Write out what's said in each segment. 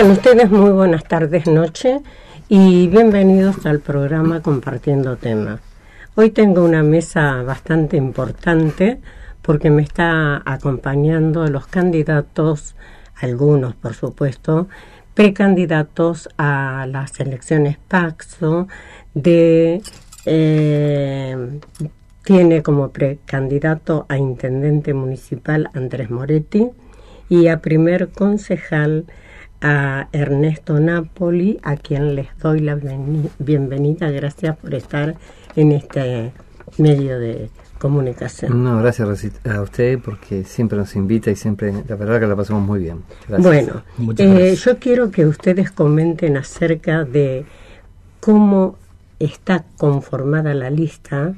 Tengan ustedes muy buenas tardes, noche y bienvenidos al programa Compartiendo Temas. Hoy tengo una mesa bastante importante porque me está acompañando los candidatos, algunos por supuesto, precandidatos a las elecciones Paxo eh, tiene como precandidato a intendente municipal Andrés Moretti y a primer concejal a Ernesto Napoli, a quien les doy la bienvenida. Gracias por estar en este medio de comunicación. No, gracias a usted porque siempre nos invita y siempre, la verdad que la pasamos muy bien. Bueno, eh, yo quiero que ustedes comenten acerca de cómo está conformada la lista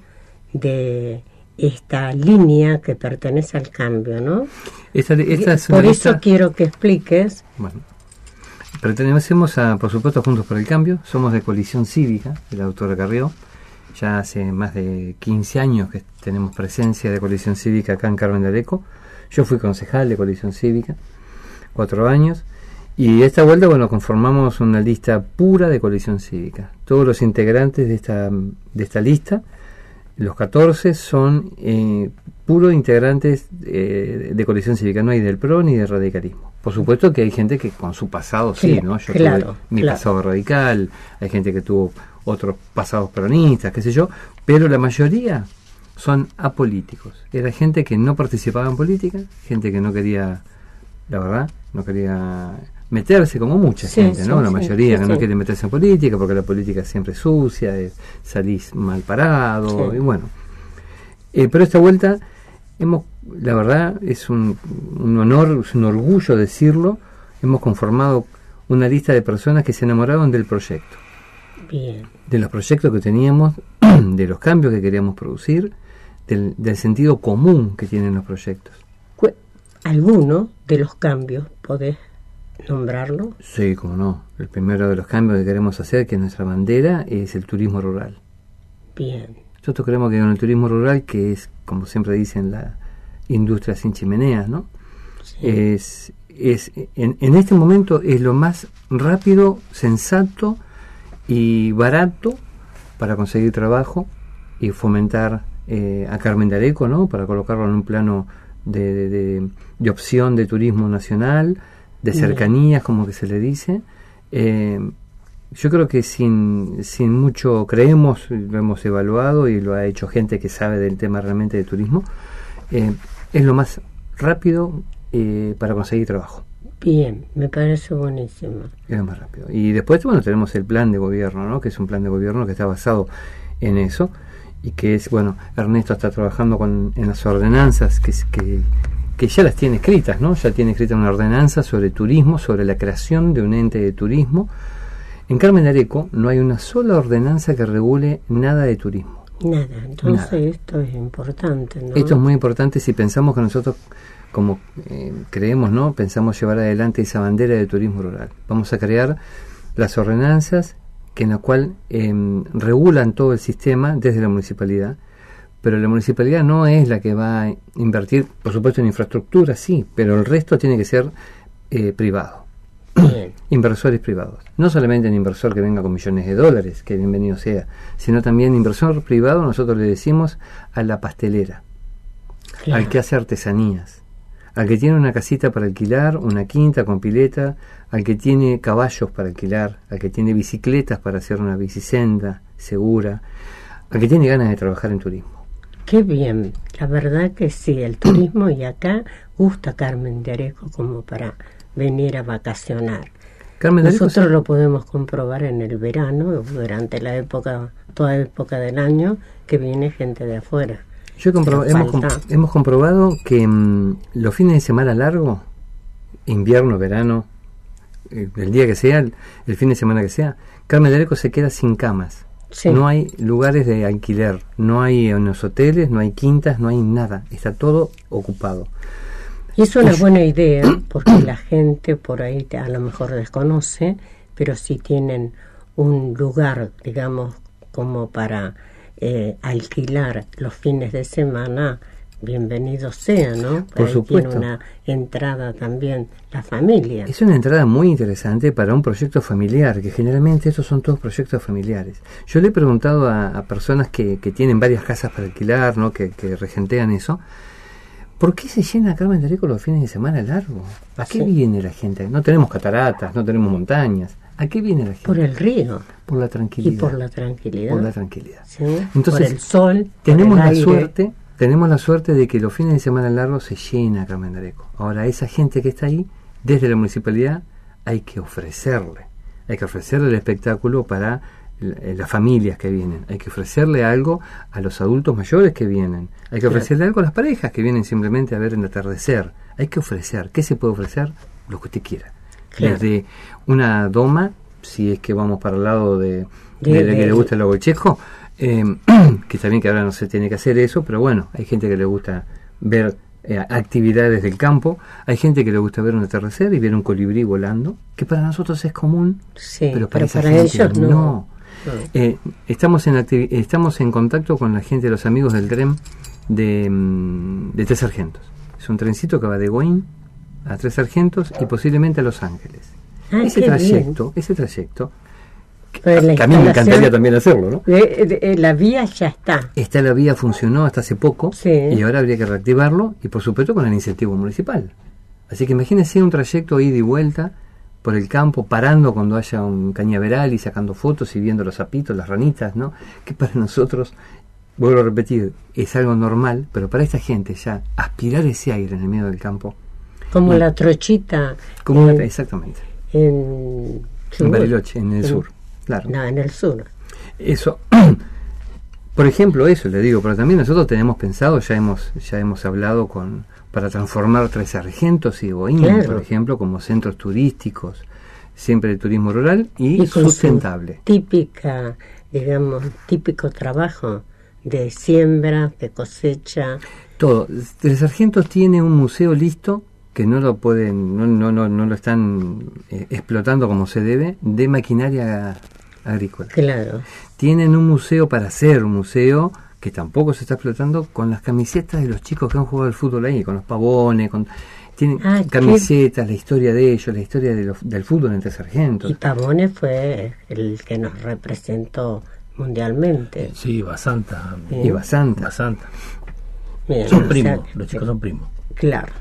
de esta línea que pertenece al cambio, ¿no? Por eso quiero que expliques. Bueno, pertenecemos a, por supuesto, Juntos por el Cambio, somos de Coalición Cívica, el autor Carrió. Ya hace más de 15 años que tenemos presencia de Coalición Cívica acá en Carmen de Areco. Yo fui concejal de Coalición Cívica, cuatro años. Y esta vuelta, bueno, conformamos una lista pura de Coalición Cívica. Todos los integrantes de esta, de esta lista los 14 son eh, puros integrantes eh, de coalición cívica, no hay del PRO ni del radicalismo. Por supuesto que hay gente que con su pasado sí, ¿no? Yo tuve mi pasado radical, hay gente que tuvo otros pasados peronistas, qué sé yo, pero la mayoría son apolíticos. Era gente que no participaba en política, gente que no quería, la verdad, no quería meterse como mucha gente, ¿no? la mayoría que no quiere meterse en política porque la política siempre es sucia, salís mal parado, y bueno. Eh, pero esta vuelta, hemos, la verdad, es un, un, honor, es un orgullo decirlo, hemos conformado una lista de personas que se enamoraron del proyecto. De los proyectos que teníamos, de los cambios que queríamos producir, del, del sentido común que tienen los proyectos. ¿Alguno de los cambios podés nombrarlo? Sí, como no. El primero de los cambios que queremos hacer, que es nuestra bandera, es el turismo rural. Bien. Nosotros creemos que con el turismo rural, que es, como siempre dicen, la industria sin chimeneas, ¿no? Es, es en, en, este momento es lo más rápido, sensato y barato para conseguir trabajo y fomentar eh, a Carmen de Areco, ¿no? Para colocarlo en un plano de, de, de opción de turismo nacional, de cercanías, como que se le dice. Eh, yo creo que sin, sin mucho creemos, lo hemos evaluado y lo ha hecho gente que sabe del tema realmente de turismo, eh, es lo más rápido eh, para conseguir trabajo. Bien, me parece buenísimo. Es lo más rápido. Y después, bueno, tenemos el plan de gobierno, ¿no? Que es un plan de gobierno que está basado en eso y que es, bueno, Ernesto está trabajando con, en las ordenanzas que, que, que ya las tiene escritas, ¿no? Ya tiene escrita una ordenanza sobre turismo, sobre la creación de un ente de turismo. En Carmen Areco no hay una sola ordenanza que regule nada de turismo. Nada, entonces esto es importante, ¿no? Esto es muy importante si pensamos que nosotros, como eh, creemos, ¿no? Pensamos llevar adelante esa bandera de turismo rural. Vamos a crear las ordenanzas que en la cual em, regulan todo el sistema desde la municipalidad pero la municipalidad no es la que va a invertir, por supuesto, en infraestructura, sí, pero el resto tiene que ser eh, privado. Inversores privados. No solamente un inversor que venga con millones de dólares, que bienvenido sea, sino también inversor privado, nosotros le decimos a la pastelera, al que hace artesanías, al que tiene una casita para alquilar, una quinta con pileta, al que tiene caballos para alquilar, al que tiene bicicletas para hacer una bicisenda segura, al que tiene ganas de trabajar en turismo. Qué bien, la verdad que sí, el turismo y acá gusta Carmen de Areco como para venir a vacacionar. Carmen Nosotros lo podemos comprobar en el verano, durante la época, toda época del año, que viene gente de afuera. Yo hemos, hemos, comprobado que mm, los fines de semana largos, invierno, verano, eh, el día que sea, el, el, fin de semana que sea, Carmen de Areco se queda sin camas. No hay lugares de alquiler, no hay en los hoteles, no hay quintas, no hay nada, está todo ocupado. Y es una buena idea porque la gente por ahí a lo mejor desconoce, pero si tienen un lugar, digamos, como para eh, alquilar los fines de semana, bienvenido sea, ¿no? Por Ahí supuesto. Tiene una entrada también la familia. Es una entrada muy interesante para un proyecto familiar, que generalmente estos son todos proyectos familiares. Yo le he preguntado a, a personas que, que tienen varias casas para alquilar, ¿no? que, que regentean eso, ¿por qué se llena Carmen de Areco los fines de semana largo? ¿A qué Sí. viene la gente? No tenemos cataratas, no tenemos montañas. ¿A qué viene la gente? Por el río Por la y tranquilidad. por la tranquilidad. Por la tranquilidad. ¿sí? Entonces, por el sol. por Tenemos el la aire. suerte, tenemos la suerte de que los fines de semana largos se llena Carmen de Areco. Ahora, esa gente que está ahí, desde la municipalidad, hay que ofrecerle. Hay que ofrecerle el espectáculo para las familias que vienen. Hay que ofrecerle algo a los adultos mayores que vienen. Hay que ofrecerle algo a las parejas que vienen simplemente a ver el atardecer. Hay que ofrecer. ¿Qué se puede ofrecer? Lo que usted quiera. Claro. Desde una doma, si es que vamos para el lado de, De- que le gusta el checo, eh, que está bien que ahora no se tiene que hacer eso, pero bueno, hay gente que le gusta ver eh, actividades del campo, hay gente que le gusta ver un atardecer y ver un colibrí volando, que para nosotros es común, Sí, pero para, esa para gente ellos no. no. Eh, estamos, en estamos en contacto con la gente, los amigos del tren de, mm, de Tres Sargentos. Es un trencito que va de Wayne a Tres Sargentos y posiblemente a Los Ángeles. Ah, ese trayecto, ese trayecto, que a mí me encantaría también hacerlo, ¿no? de- de- eh, la vía ya está. Esta la vía funcionó hasta hace poco Sí. y ahora habría que reactivarlo y por supuesto con el incentivo municipal. Así que imagínense un trayecto ida y vuelta por el campo, parando cuando haya un cañaveral y sacando fotos y viendo los sapitos, las ranitas, ¿no? Que para nosotros, vuelvo a repetir, es algo normal, pero para esta gente ya aspirar ese aire en el medio del campo, Como la trochita como en, una- exactamente, en. Bariloche, en el En- sur, claro. No, en el sur. Eso, por ejemplo, eso le digo, pero también nosotros tenemos pensado, ya hemos, ya hemos hablado con para transformar Tres Sargentos y Boín, Claro. por ejemplo, como centros turísticos, siempre de turismo rural y, sustentable. Típica, digamos, típico trabajo de siembra, de cosecha. Todo. Tres Sargentos tiene un museo listo que no lo pueden, no, no, no, no lo están eh, explotando como se debe, de maquinaria agrícola. Claro. Tienen un museo para un museo que tampoco se está explotando con las camisetas de los chicos que han jugado al fútbol ahí, con los pavones, con tienen Ah, qué- camisetas, la historia de ellos, la historia de los- del fútbol entre sargentos. Y Pavone fue el que nos representó mundialmente. Sí, Basanta. Y Basanta. Basanta. Bien, Son o primos, sea, los chicos son primos. Claro.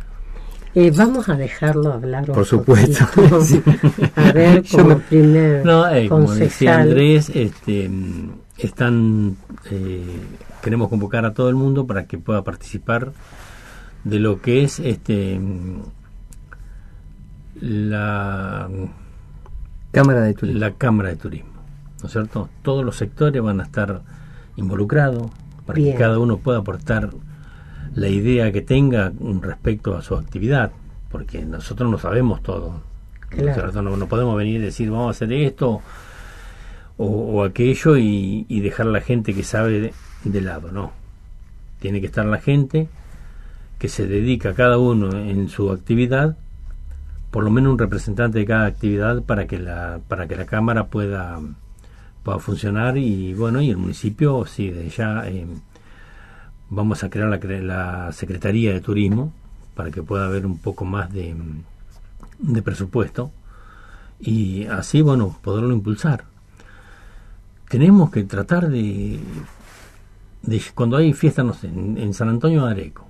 Eh, vamos a dejarlo hablar un Por supuesto. Sí. A ver, Yo como me- primer No, eh, como decía concejal. Andrés, este, están, eh, queremos convocar a todo el mundo para que pueda participar de lo que es este la, Cámara de Turismo. la Cámara de Turismo, ¿no es cierto? Todos los sectores van a estar involucrados para Bien. que cada uno pueda aportar la idea que tenga respecto a su actividad, porque nosotros no sabemos todo. ¿no es Claro. No, no podemos venir y decir vamos a hacer esto o, aquello y, y dejar a la gente que sabe de, lado, no. Tiene que estar la gente que se dedica cada uno en su actividad, por lo menos un representante de cada actividad para que la para que la cámara pueda pueda funcionar y bueno y el municipio sí de ya eh, vamos a crear la, la secretaría de turismo para que pueda haber un poco más de, de presupuesto y así bueno poderlo impulsar tenemos que tratar de, de cuando hay fiestas no sé, en, en San Antonio de Areco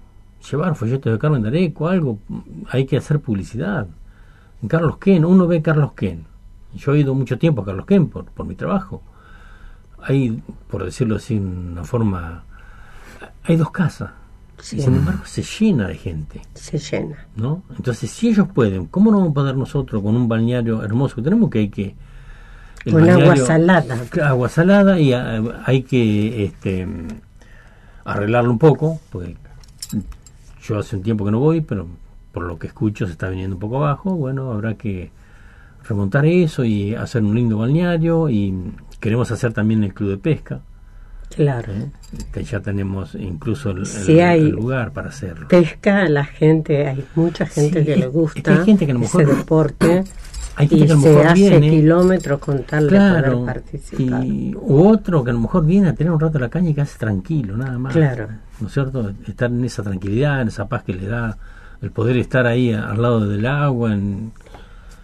llevar folletos de Carmen de Areco algo hay que hacer publicidad. En Carlos Ken uno ve Carlos Ken. Yo he ido mucho tiempo a Carlos Ken por, por mi trabajo. Hay por decirlo así una forma hay dos casas. Sí, y sin embargo se llena de gente se llena. ¿no? Entonces, si ellos pueden, ¿cómo no vamos a poder nosotros con un balneario hermoso que tenemos que hay que el Con agua salada. agua salada y ah, hay que este arreglarlo un poco, porque yo hace un tiempo que no voy, pero por lo que escucho se está viniendo un poco abajo, bueno, habrá que remontar eso y hacer un lindo balneario y queremos hacer también el club de pesca, Claro. que ya tenemos incluso el, el- Sí, hay- el lugar para hacerlo. Pesca, la gente, hay mucha gente Sí, que es- le es gusta que hay gente que a lo ese mejor- deporte. hay gente y que a lo se mejor hace viene, kilómetros con tal de claro, poder participar. y u otro que a lo mejor viene a tener un rato la caña y que hace tranquilo, nada más. Claro. ¿No es cierto? Estar en esa tranquilidad, en esa paz que le da el poder estar ahí al lado del agua, en,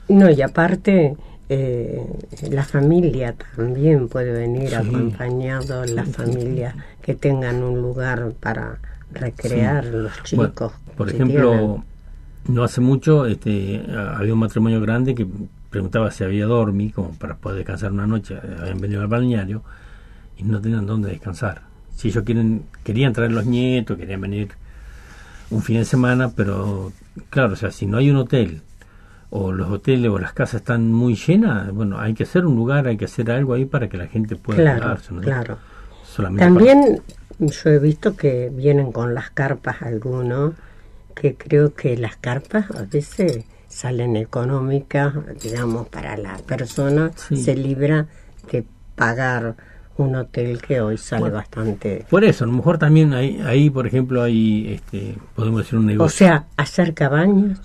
No, y aparte, eh, la familia también puede venir Sí. acompañado, las familias que tengan un lugar para recrear los Bueno, chicos. por si ejemplo, tienen. No hace mucho este, había un matrimonio grande que preguntaba si había dormi, como para poder descansar una noche, habían venido al balneario y no tenían dónde descansar. Si ellos quieren, querían traer los nietos, querían venir un fin de semana, pero claro, o sea, si no hay un hotel o los hoteles o las casas están muy llenas, bueno, hay que hacer un lugar, hay que hacer algo ahí para que la gente pueda Claro, quedarse, ¿no? claro. Solamente para- También yo he visto que vienen con las carpas algunos, que creo que las carpas a veces salen económicas, digamos, para la persona, Sí. se libra de pagar un hotel que hoy sale Bueno. bastante... Por eso, a lo mejor también ahí, ahí por ejemplo, hay, este, podemos decir un O negocio. sea, hacer cabañas,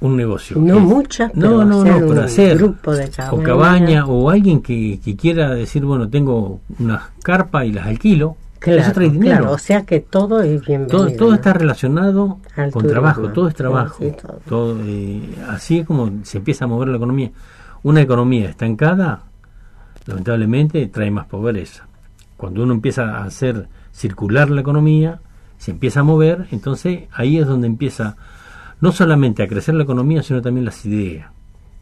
un negocio. no Es- muchas, No, pero no, hacer no, pero un hacer. grupo de o cabañas. cabaña, o alguien que, que quiera decir, bueno, tengo unas carpas y las alquilo. Claro, eso trae dinero. claro, o sea que todo es bienvenido. todo, está relacionado Al con turismo. trabajo, todo es trabajo. sí, todo. Todo, eh, así es como se empieza a mover la economía. Una economía estancada, lamentablemente, trae más pobreza. Cuando uno empieza a hacer circular la economía, se empieza a mover, entonces ahí es donde empieza no solamente a crecer la economía, sino también las ideas.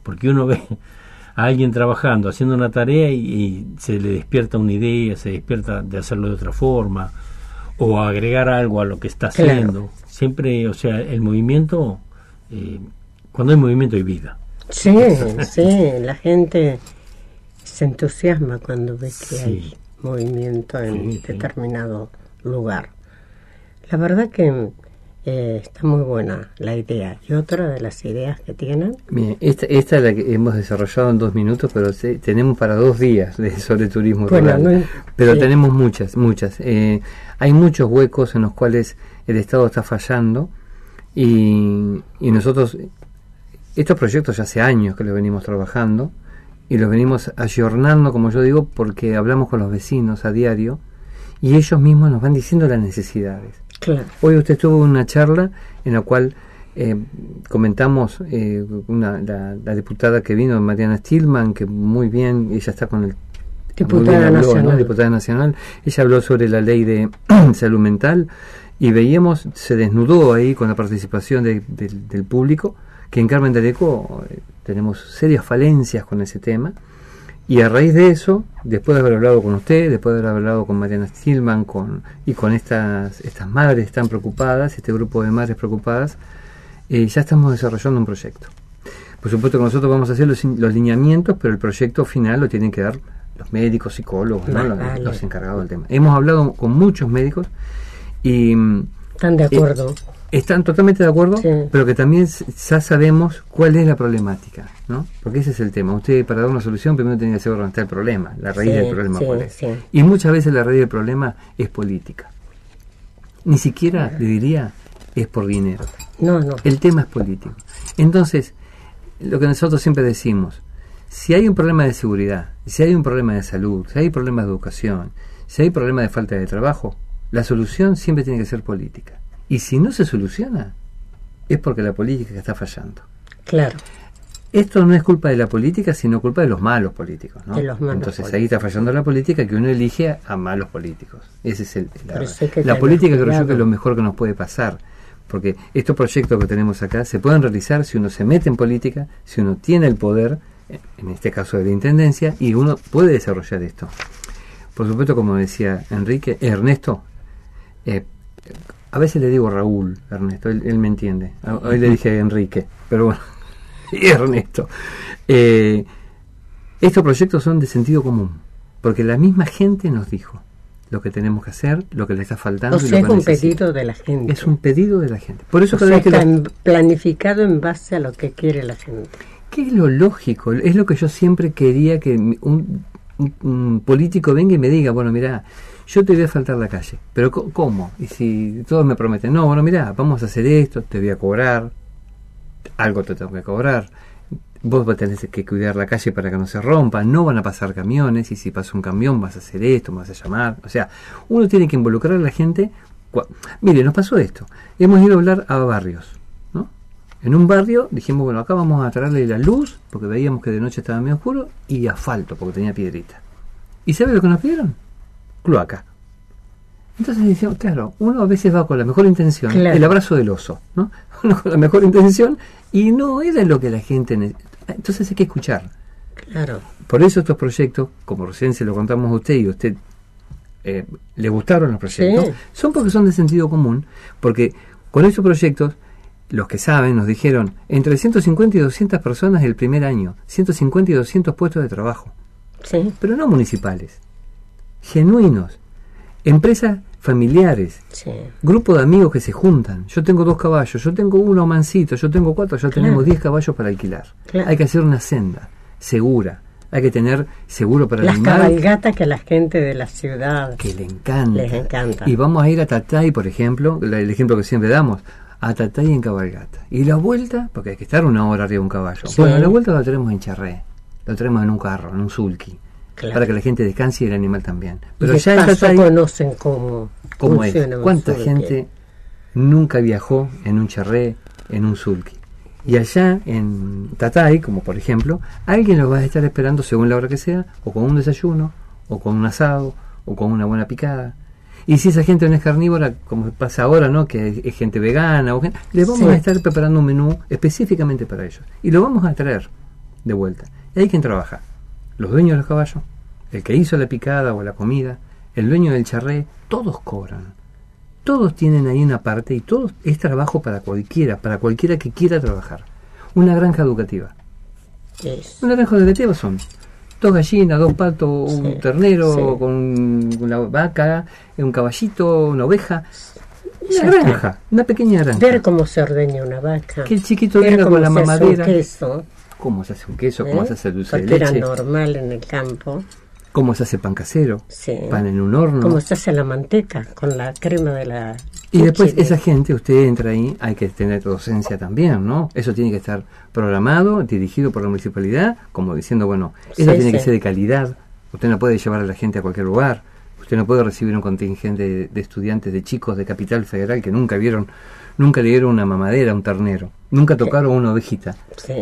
Porque uno ve a alguien trabajando, haciendo una tarea y, y se le despierta una idea, se despierta de hacerlo de otra forma, o agregar algo a lo que está Claro. haciendo. Siempre, o sea, el movimiento, eh, cuando hay movimiento hay vida. Sí, sí, la gente se entusiasma cuando ve que Sí. hay movimiento en Sí, sí. determinado lugar. La verdad que eh, está muy buena la idea. Y otra de las ideas que tienen, Bien, esta, esta es la que hemos desarrollado en dos minutos, pero se- tenemos para dos días de, sobre turismo Bueno, rural. no- pero sí. tenemos muchas, muchas. Eh, hay muchos huecos en los cuales el Estado está fallando y, y nosotros, estos proyectos ya hace años que los venimos trabajando y los venimos ayornando, como yo digo, porque hablamos con los vecinos a diario y ellos mismos nos van diciendo las necesidades. Claro, Hoy usted tuvo una charla en la cual eh, comentamos eh, una, la, la diputada que vino, Mariana Stillman, que muy bien, ella está con el... Diputada nacional. Diputada nacional. Ella habló sobre la ley de salud mental y veíamos, se desnudó ahí con la participación de- del- del público, que en Carmen de eh, tenemos serias falencias con ese tema. Y a raíz de eso, después de haber hablado con usted, después de haber hablado con Mariana Stillman con, y con estas, estas madres tan preocupadas, este grupo de madres preocupadas, eh, ya estamos desarrollando un proyecto. Por supuesto que nosotros vamos a hacer los, los lineamientos, pero el proyecto final lo tienen que dar los médicos, psicólogos, ¿no? Los, encargados del tema. Hemos hablado con muchos médicos y están de acuerdo. Están totalmente de acuerdo, Sí. pero que también ya sabemos cuál es la problemática, ¿no? Porque ese es el tema. Usted para dar una solución primero tiene que saber dónde está el problema, la raíz Sí, del problema sí, cuál es. Y muchas veces la raíz del problema es política. Ni siquiera le diría es por dinero. No, no, El tema es político. Entonces, lo que nosotros siempre decimos, si hay un problema de seguridad, si hay un problema de salud, si hay problemas de educación, si hay problema de falta de trabajo, la solución siempre tiene que ser política. Y si no se soluciona, es porque la política está fallando. claro. Esto no es culpa de la política, sino culpa de los malos políticos. ¿no? De los malos Entonces ahí está fallando la política que uno elige a malos políticos. Ese es el, la, que política creo yo que es lo mejor que nos puede pasar. Porque estos proyectos que tenemos acá se pueden realizar si uno se mete en política, si uno tiene el poder, en este caso de la intendencia, y uno puede desarrollar esto. Por supuesto, como decía Enrique, Ernesto, eh, a veces le digo Raúl, Ernesto, él, él me entiende. Hoy le dije Enrique, pero bueno, y Ernesto. Eh, estos proyectos son de sentido común, porque la misma gente nos dijo lo que tenemos que hacer, lo que le está faltando. O y sea, lo es que un necesita. pedido de la gente. Es un pedido de la gente. Por eso O sea, que está lo- planificado en base a lo que quiere la gente. ¿Qué es lo lógico? Es lo que yo siempre quería que un- un político venga y me diga, bueno, mira, yo te voy a faltar la calle, pero ¿cómo? Y si todos me prometen, no, bueno, mira, vamos a hacer esto, te voy a cobrar. algo te tengo que cobrar. Vos tenés que cuidar la calle para que no se rompa, no van a pasar camiones y si pasa un camión vas a hacer esto, vas a llamar. O sea, uno tiene que involucrar a la gente. Mire, nos pasó esto. Hemos ido a hablar a barrios. ¿no? En un barrio dijimos, bueno, acá vamos a traerle la luz, porque veíamos que de noche estaba medio oscuro, y asfalto, porque tenía piedrita. ¿Y sabe lo que nos pidieron? Cloaca. Entonces decíamos, claro, uno a veces va con la mejor intención, Claro. el abrazo del oso, ¿no? Uno con la mejor intención y no era lo que la gente... ne- Entonces hay que escuchar. Claro. Por eso estos proyectos, como recién se lo contamos a usted y a usted eh, le gustaron los proyectos, Sí. son porque son de sentido común, porque con estos proyectos, los que saben nos dijeron, entre 150 y 200 personas el primer año, 150 y 200 puestos de trabajo, Sí, pero no municipales, genuinos, empresas familiares, sí. grupo de amigos que se juntan. Yo tengo dos caballos, yo tengo uno mansito, yo tengo cuatro, ya tenemos diez caballos para alquilar. Claro. Hay que hacer una senda segura. Hay que tener seguro para el Las animal cabalgatas que la gente de la ciudad que le encanta. les encanta. Y vamos a ir a Tatay, por ejemplo, la- el ejemplo que siempre damos, a Tatay en cabalgata. Y la vuelta, porque hay que estar una hora arriba de un caballo. Sí. Bueno, la vuelta lo tenemos en charré, lo tenemos en un carro, en un sulky, Claro. para que la gente descanse y el animal también. Pero y ya en Tatay, conocen cómo, ¿Cómo es? ¿Cuánta sulky. gente nunca viajó en un charré, en un sulky? Y allá en Tatay, como por ejemplo, alguien los va a estar esperando según la hora que sea, o con un desayuno, o con un asado, o con una buena picada. Y si esa gente no es carnívora, como pasa ahora, ¿no? Que es gente vegana, o gente, les vamos Sí. a estar preparando un menú específicamente para ellos. Y lo vamos a traer de vuelta. Y hay quien trabaja. Los dueños de los caballos, el que hizo la picada o la comida, el dueño del charré, todos cobran. Todos tienen ahí una parte y todo es trabajo para cualquiera, para cualquiera que quiera trabajar. Una granja educativa. Es- Una granja educativa son dos gallinas, dos patos, un ternero sí. con una vaca, un caballito, una oveja. Una está. granja, una pequeña granja. Ver cómo se ordeña una vaca. Que el chiquito ver venga con la se hace un mamadera. queso, ¿Cómo se hace un queso? ¿Cómo ¿eh? se hace el dulce de Porque era leche? normal en el campo. ¿Cómo se hace pan casero? Sí. Pan en un horno. Cómo se hace la manteca con la crema de la. Y después de- esa gente, usted entra ahí, hay que tener docencia también, ¿no? Eso tiene que estar programado, dirigido por la municipalidad, como diciendo, bueno, eso Sí, tiene que ser de calidad. Usted no puede llevar a la gente a cualquier lugar. Usted no puede recibir un contingente de, de estudiantes, de chicos de Capital Federal que nunca vieron, nunca le dieron una mamadera, un ternero, nunca tocaron una ovejita. Sí.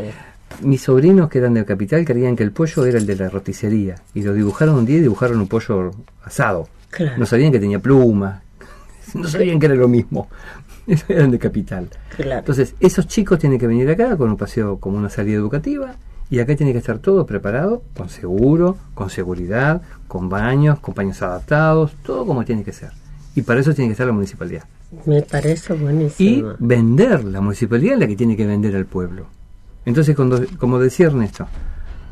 Mis sobrinos que eran de Capital creían que el pollo era el de la roticería y lo dibujaron un día y dibujaron un pollo asado. Claro. No sabían que tenía plumas, no sabían que era lo mismo. Eran de Capital. Claro. Entonces, esos chicos tienen que venir acá con un paseo como una salida educativa y acá tiene que estar todo preparado, con seguro, con seguridad, con baños, con baños adaptados, todo como tiene que ser. Y para eso tiene que estar la municipalidad. Me parece Y buenísimo. vender, la municipalidad es la que tiene que vender al pueblo. Entonces, cuando, como decía Ernesto,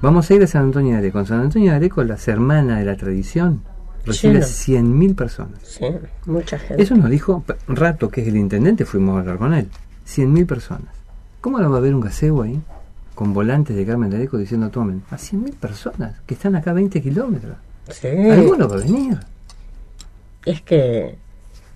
vamos a ir a San Antonio de Areco. En San Antonio de Areco, las hermanas de la tradición recibe Lleno. 100.000 personas. Sí, mucha gente. Eso nos dijo Rato, que es el intendente, fuimos a hablar con él. 100.000 personas. ¿Cómo no va a haber un gaseo ahí? Con volantes de Carmen de Areco diciendo tomen. A 100.000 personas que están acá a 20 kilómetros. Sí. Alguno va a venir. Es que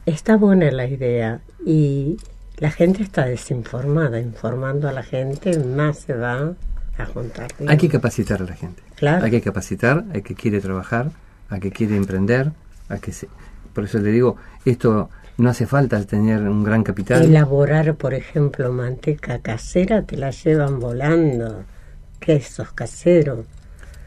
está buena la idea y la gente está desinformada. Informando a la gente, más se va a juntar. Hay que capacitar a la gente. Claro. Hay que capacitar al que quiere trabajar, al que quiere emprender, al que se... Por eso le digo, esto no hace falta tener un gran capital. Elaborar, por ejemplo, manteca casera, te la llevan volando. Quesos caseros.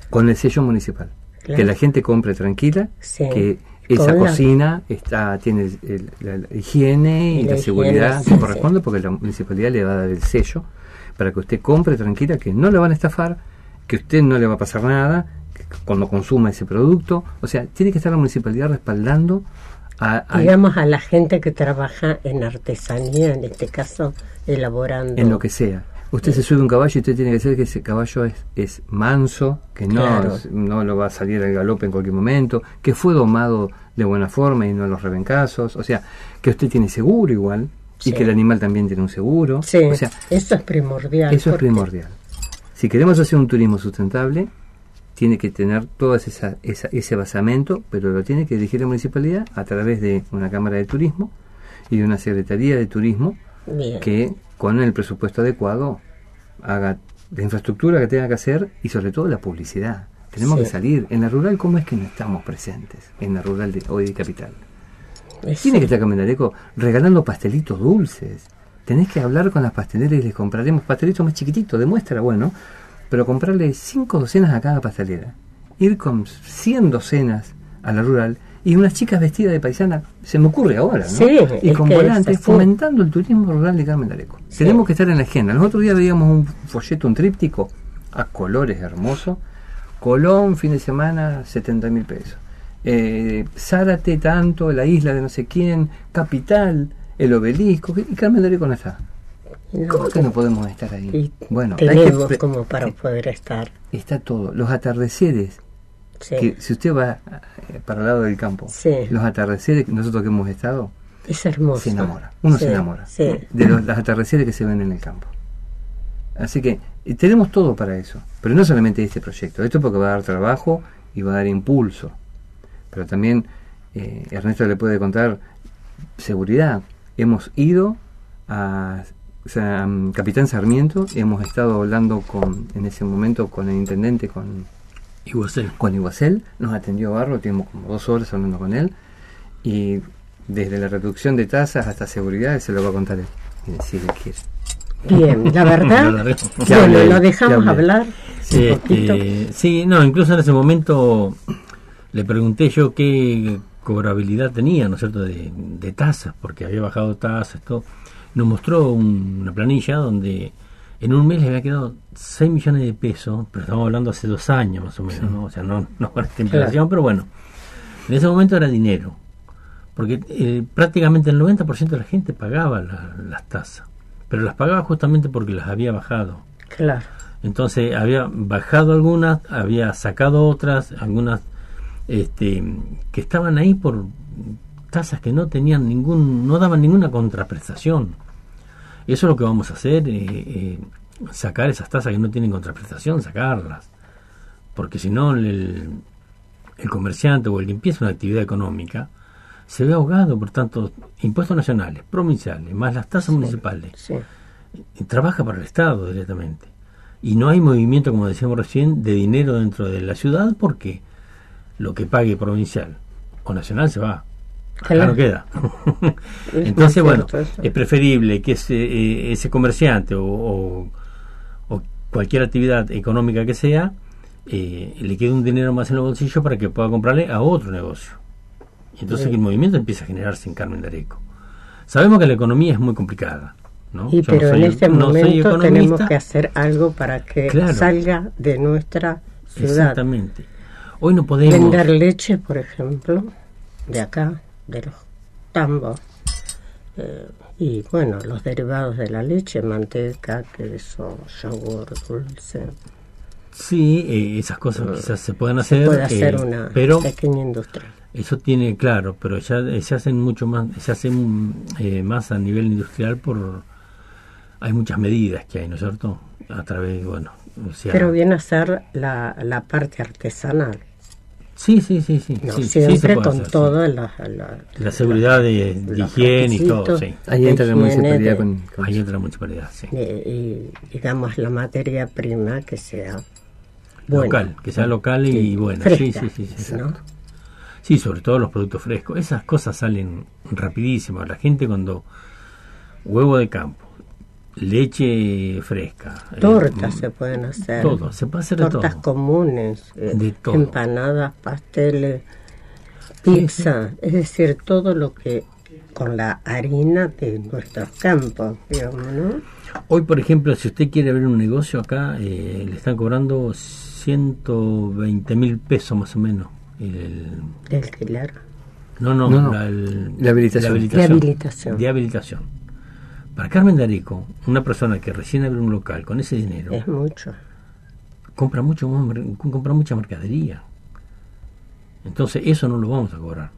con el sello municipal. Claro. Que la gente compre tranquila, Sí. que esa cocina está tiene el- la, la higiene y la, la seguridad higiene, que sí, corresponde porque la municipalidad le va a dar el sello para que usted compre tranquila, que no le van a estafar, que usted no le va a pasar nada que cuando consuma ese producto. O sea, tiene que estar la municipalidad respaldando a, a- Digamos a la gente que trabaja en artesanía, en este caso, elaborando. en lo que sea. Usted se sube a un caballo y usted tiene que saber que ese caballo es, es manso, que no, Claro. no lo va a salir al galope en cualquier momento, que fue domado de buena forma y no los rebencazos. O sea, que usted tiene seguro igual Sí. y que el animal también tiene un seguro. Sí, O sea, eso es primordial. eso es primordial. Si queremos hacer un turismo sustentable, tiene que tener todo esa, esa- ese basamento, pero lo tiene que dirigir la municipalidad a través de una Cámara de Turismo y de una Secretaría de Turismo Bien. que con el presupuesto adecuado haga la infraestructura que tenga que hacer y sobre todo la publicidad. Tenemos Sí. que salir. En la rural, ¿cómo es que no estamos presentes? En la rural de hoy de capital. Tiene que estar Camindareco regalando pastelitos dulces. Tenés que hablar con las pasteleras y les compraremos pastelitos más chiquititos, de muestra, bueno, pero comprarle cinco docenas a cada pastelera. Ir con 100 docenas a la rural y unas chicas vestidas de paisana, se me ocurre ahora, ¿no? Sí, y con volantes, fomentando el turismo rural de Carmen Areco. Sí. Tenemos que estar en la agenda. Los otros días veíamos un folleto, un tríptico, a colores hermosos. Colón, fin de semana, 70 mil pesos. Eh, Zárate, tanto, la isla de no sé quién, Capital, el obelisco. ¿Y Carmen Areco no está? ¿Cómo que no podemos estar ahí? y Bueno, hay que tenemos como para poder estar. está todo. Los atardeceres, Sí. que si usted va eh, para el lado del campo, Sí. los atardeceres, nosotros que hemos estado, Es hermoso. se enamora. Uno se enamora Sí. de los, los atardeceres que se ven en el campo. Así que tenemos todo para eso. Pero no solamente este proyecto. Esto porque va a dar trabajo y va a dar impulso. Pero también eh, Ernesto le puede contar seguridad. Hemos ido a, o sea, a, Capitán Sarmiento y hemos estado hablando con en ese momento con el intendente, con Iguacel. con Iguacel, nos atendió Barro, tuvimos como dos horas hablando con él, y desde la reducción de tasas hasta seguridad, se lo va a contar él, si él quiere. Bien, la verdad. bueno, lo dejamos hablar Sí, un este, sí, no, incluso en ese momento le pregunté yo qué cobrabilidad tenía, ¿no es cierto?, de, de tasas, porque había bajado tasas, todo. Nos mostró un- una planilla donde en un mes le había quedado 6 millones de pesos, pero estamos hablando hace dos años más o menos, ¿no? O sea, no, no con esta inflación, pero bueno, en ese momento era dinero, porque eh, prácticamente el 90% de la gente pagaba la- las tasas, pero las pagaba justamente porque las había bajado. Claro. Entonces había bajado algunas, había sacado otras, algunas este, que estaban ahí por tasas que no tenían ningún, no daban ninguna contraprestación. Eso es lo que vamos a hacer, eh, eh, sacar esas tasas que no tienen contraprestación, sacarlas. Porque si no, el, el comerciante o el que empieza una actividad económica se ve ahogado por tantos impuestos nacionales, provinciales, más las tasas municipales Sí. y trabaja para el Estado directamente. Y no hay movimiento, como decíamos recién, de dinero dentro de la ciudad porque lo que pague provincial o nacional se va. Claro. no queda. Es Entonces, bueno, es preferible que ese, eh, ese comerciante o, o- o cualquier actividad económica que sea, eh, le quede un dinero más en los bolsillos para que pueda comprarle a otro negocio. Y entonces Bien. el movimiento empieza a generarse en Carmen de Areco. Sabemos que la economía es muy complicada. ¿no? Y Yo no pero soy- en este no momento tenemos que hacer algo para que Claro. salga de nuestra ciudad. Exactamente. Hoy no podemos. Vender leche, por ejemplo, de acá, de los tambos. eh, y bueno, los derivados de la leche, manteca, queso, yogur, dulce. Sí, eh, esas cosas quizás se pueden hacer. Puede hacer eh, una pero pequeña industria. eso tiene claro, pero ya se hacen mucho más, se hacen más a nivel industrial por. Hay muchas medidas que hay, ¿no es cierto? A través, bueno. O sea, Pero viene a ser la, la parte artesanal, Sí, sí, sí, sí. siempre con hacer, sí. toda la, la, La seguridad de, higiene y todo. Ahí entra la municipalidad de- con, con Ahí entra la municipalidad, sí. y, y, digamos la materia prima que sea buena. Local, que sea local y, buena. fresca, sí, sí, sí, sí. ¿no? Sí, sobre todo los productos frescos. Esas cosas salen rapidísimo. La gente cuando huevo de campo, leche fresca, eh, Tortas se pueden hacer. todo, se puede hacer de Tortas todo. comunes, eh, De todo. empanadas, pasteles, pizza, es decir, todo lo que con la harina de nuestros campos, digamos, ¿no? Hoy, por ejemplo, si usted quiere abrir un negocio acá, eh, le están cobrando 120 mil pesos más o menos. El- De alquiler. no, no, No, no. La, el- La habilitación. De habilitación. De habilitación. Para Carmen de Areco, una persona que recién abre un local con ese dinero, Es mucho. compra mucho compra mucha mercadería. Entonces eso no lo vamos a cobrar.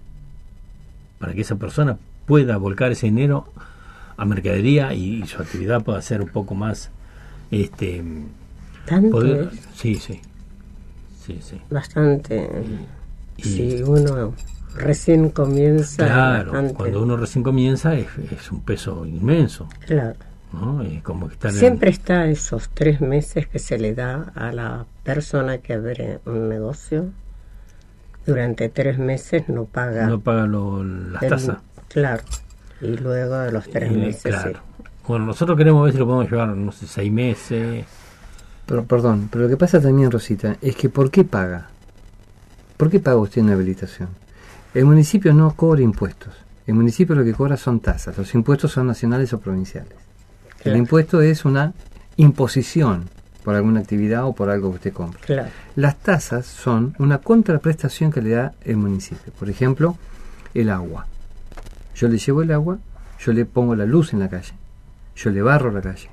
Para que esa persona pueda volcar ese dinero a mercadería y, y su actividad pueda ser un poco más este Tanto poder- es sí, sí. Sí, sí. bastante. Y- Si uno recién comienza. Claro, antes. cuando uno recién comienza es, es un peso inmenso. Claro. ¿no? Es como que estar en- Siempre está esos tres meses que se le da a la persona que abre un negocio. Durante tres meses no paga. no paga lo- las el- tasas. Claro. Y luego de los tres Eh, meses. claro. sí. Bueno, nosotros queremos ver si lo podemos llevar, no sé, seis meses. Pero, perdón, pero lo que pasa también, Rosita, es que ¿por qué paga? ¿Por qué paga usted una habilitación? El municipio no cobra impuestos. El municipio lo que cobra son tasas. Los impuestos son nacionales o provinciales. El impuesto es una imposición por alguna actividad o por algo que usted compra. Claro. Las tasas son una contraprestación que le da el municipio. Por ejemplo, el agua. Yo le llevo el agua, yo le pongo la luz en la calle, yo le barro la calle,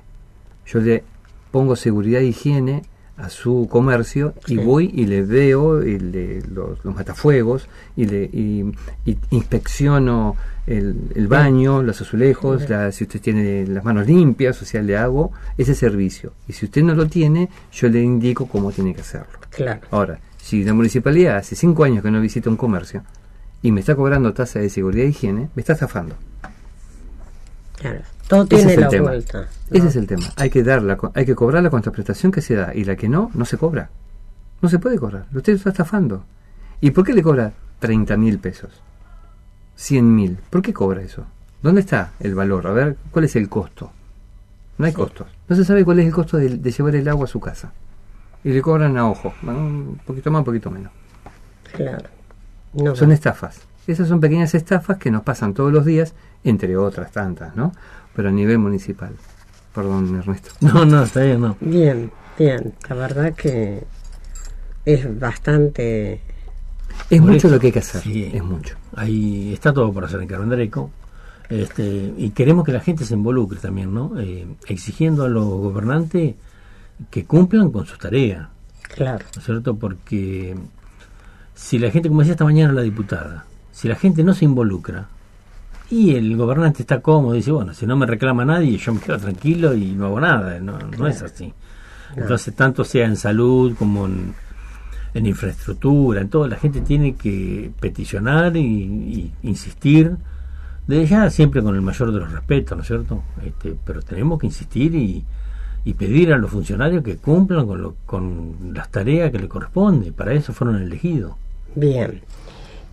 yo le pongo seguridad e higiene a su comercio y voy y le veo y le- los, los matafuegos y le y- y inspecciono el, el baño, los azulejos, la- si usted tiene las manos limpias, o sea, le hago ese servicio. Y si usted no lo tiene, yo le indico cómo tiene que hacerlo. Claro. Ahora, si la municipalidad hace cinco años que no visita un comercio y me está cobrando tasa de seguridad e higiene, me está estafando. Claro. Todo Ese tiene es el la tema. vuelta. Ese es el tema. Hay que dar la, co- hay que cobrar la contraprestación que se da y la que no, no se cobra. No se puede cobrar. Usted está estafando. ¿Y por qué le cobra 30 mil pesos? 100 mil. ¿Por qué cobra eso? ¿Dónde está el valor? A ver, ¿cuál es el costo? No hay costos. No se sabe cuál es el costo de, de llevar el agua a su casa. Y le cobran a ojo. Bueno, un poquito más, un poquito menos. Claro. No Son va. estafas. Esas son pequeñas estafas que nos pasan todos los días, entre otras tantas, ¿no? Pero a nivel municipal. Perdón, Ernesto. No, no, está bien, no. Bien, bien. La verdad que es bastante. Es Por mucho eso, lo que hay que hacer. sí. Es mucho. Ahí está todo por hacer en Carmendareco. Este, y queremos que la gente se involucre también, ¿no? Eh, exigiendo a los gobernantes que cumplan con sus tareas, Claro. ¿no es cierto? Porque si la gente, como decía esta mañana la diputada, si la gente no se involucra y el gobernante está cómodo, dice, bueno, si no me reclama nadie, yo me quedo tranquilo y no hago nada, no, no es así. Entonces, tanto sea en salud como en, en infraestructura, en todo, la gente tiene que peticionar y, y insistir, desde ya siempre con el mayor de los respetos, ¿no es cierto? Este, pero tenemos que insistir y, y pedir a los funcionarios que cumplan con, lo, con las tareas que les corresponde, para eso fueron elegidos. Bien.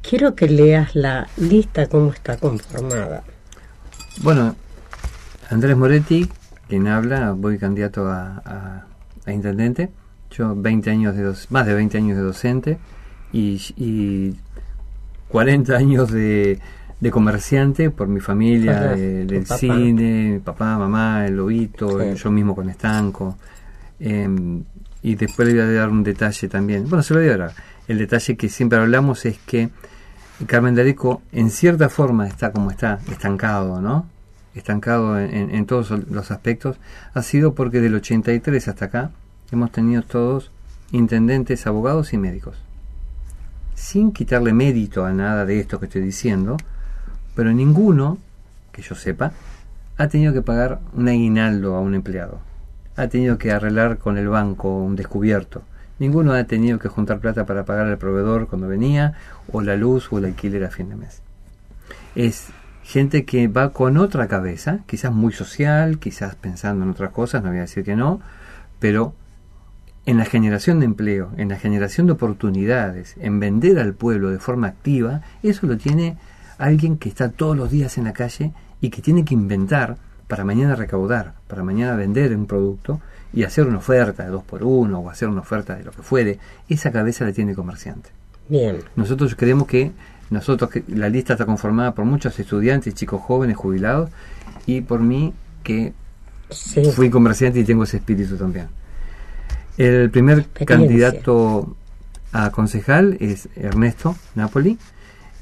Quiero que leas la lista cómo está conformada. Bueno, Andrés Moretti, quien habla, voy candidato a, a- a intendente. Yo 20 años de doc- más de 20 años de docente y, y 40 años de, de comerciante por mi familia, Ajá, de- tu del papá. cine, mi papá, mamá, el lobito, Sí. yo mismo con estanco. Em, y después le voy a dar un detalle también. Bueno, se lo voy a dar. El detalle que siempre hablamos es que Carmen D'Areco en cierta forma está como está, estancado, ¿no? Estancado en, en- en todos los aspectos. Ha sido porque del 83 hasta acá hemos tenido todos intendentes, abogados y médicos. Sin quitarle mérito a nada de esto que estoy diciendo, pero ninguno, que yo sepa, ha tenido que pagar un aguinaldo a un empleado. Ha tenido que arreglar con el banco un descubierto. Ninguno ha tenido que juntar plata para pagar al proveedor cuando venía, o la luz o el alquiler a fin de mes. Es gente que va con otra cabeza, quizás muy social, quizás pensando en otras cosas, no voy a decir que no, pero en la generación de empleo, en la generación de oportunidades, en vender al pueblo de forma activa, eso lo tiene alguien que está todos los días en la calle y que tiene que inventar para mañana recaudar, para mañana vender un producto y hacer una oferta de dos por uno o hacer una oferta de lo que fuere. Esa cabeza la tiene el comerciante. Bien. Nosotros creemos que nosotros que la lista está conformada por muchos estudiantes, chicos jóvenes, jubilados y por mí que Sí. fui comerciante y tengo ese espíritu también. El primer candidato a concejal es Ernesto Napoli.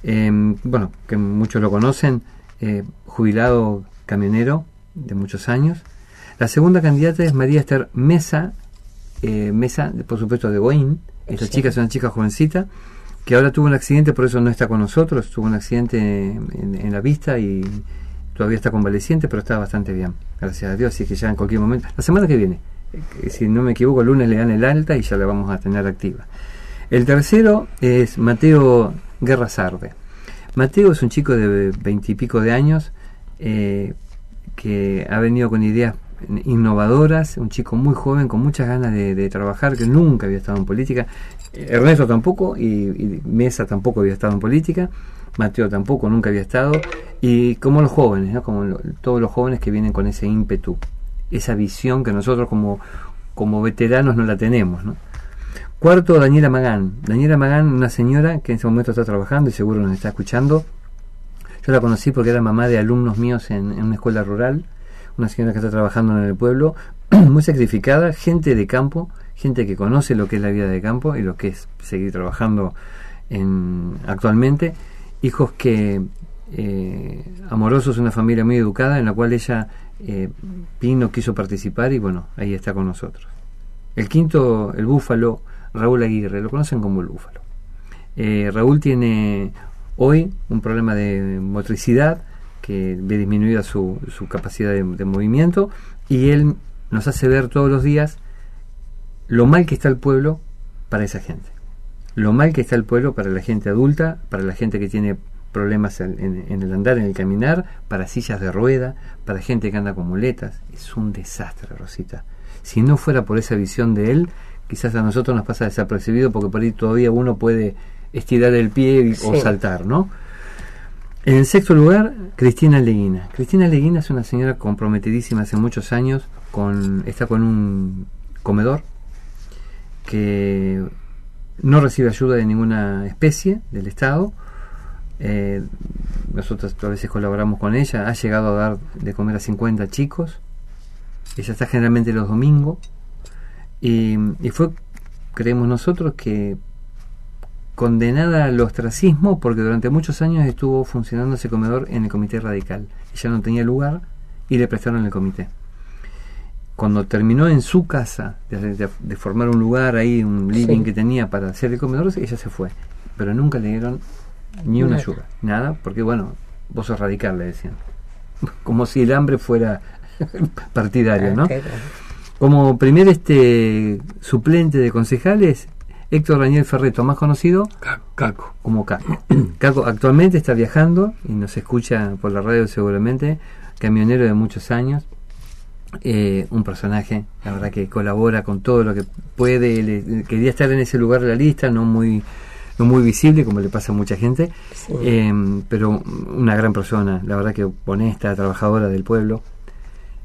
Eh, bueno, que muchos lo conocen, eh, jubilado camionero de muchos años. La segunda candidata es María Esther Mesa, eh, Mesa, por supuesto, de Boín. Esta Sí. chica es una chica jovencita que ahora tuvo un accidente, por eso no está con nosotros. Tuvo un accidente en, en la vista y todavía está convaleciente, pero está bastante bien, gracias a Dios. Así que ya en cualquier momento, la semana que viene, eh, si no me equivoco, el lunes le dan el alta y ya la vamos a tener activa. El tercero es Mateo Guerra Sarde. Mateo es un chico de veintipico de años eh, que ha venido con ideas innovadoras, un chico muy joven con muchas ganas de, trabajar, que nunca había estado en política. Ernesto tampoco y, Mesa tampoco había estado en política. Mateo tampoco, nunca había estado. Y como los jóvenes, como todos los jóvenes que vienen con ese ímpetu, esa visión que nosotros como, como veteranos no la tenemos. ¿no? Cuarto, Daniela Magán. Daniela Magán, una señora que en este momento está trabajando y seguro nos está escuchando. Yo la conocí porque era mamá de alumnos míos en, una escuela rural, una señora que está trabajando en el pueblo, muy sacrificada, gente de campo, gente que conoce lo que es la vida de campo y lo que es seguir trabajando en, actualmente. Hijos que, eh, amorosos, una familia muy educada en la cual ella eh, vino, quiso participar y bueno, ahí está con nosotros. El quinto, el búfalo, Raúl Aguirre, lo conocen como el búfalo. Eh, Raúl tiene hoy un problema de motricidad que ve disminuida su, su capacidad de, movimiento y él nos hace ver todos los días lo mal que está el pueblo para esa gente. Lo mal que está el pueblo para la gente adulta, para la gente que tiene problemas en, en, el andar, en el caminar, para sillas de rueda, para gente que anda con muletas. Es un desastre, Rosita. Si no fuera por esa visión de él, quizás a nosotros nos pasa desapercibido porque por ahí todavía uno puede estirar el pie o saltar, ¿no? En sexto lugar, Cristina Leguina. Cristina Leguina es una señora comprometidísima hace muchos años, con, está con un comedor que no recibe ayuda de ninguna especie del Estado. Eh, nosotros a veces colaboramos con ella, ha llegado a dar de comer a 50 chicos. Ella está generalmente los domingos y, fue, creemos nosotros, que condenada al ostracismo porque durante muchos años estuvo funcionando ese comedor en el comité radical. Ella no tenía lugar y le prestaron el comité. Cuando terminó en su casa de, formar un lugar ahí, un living que tenía para hacer el comedor, ella se fue. Pero nunca le dieron ni una ayuda, nada, porque bueno, vos sos radical, le decían. Como si el hambre fuera partidario, ¿no? Como primer este suplente de concejales, Héctor Daniel Ferreto, más conocido Caco. como Caco. Caco actualmente está viajando y nos escucha por la radio seguramente, camionero de muchos años, eh, un personaje, la verdad que colabora con todo lo que puede, quería estar en ese lugar de la lista, no muy no muy visible como le pasa a mucha gente, eh, pero una gran persona, la verdad que honesta, trabajadora del pueblo,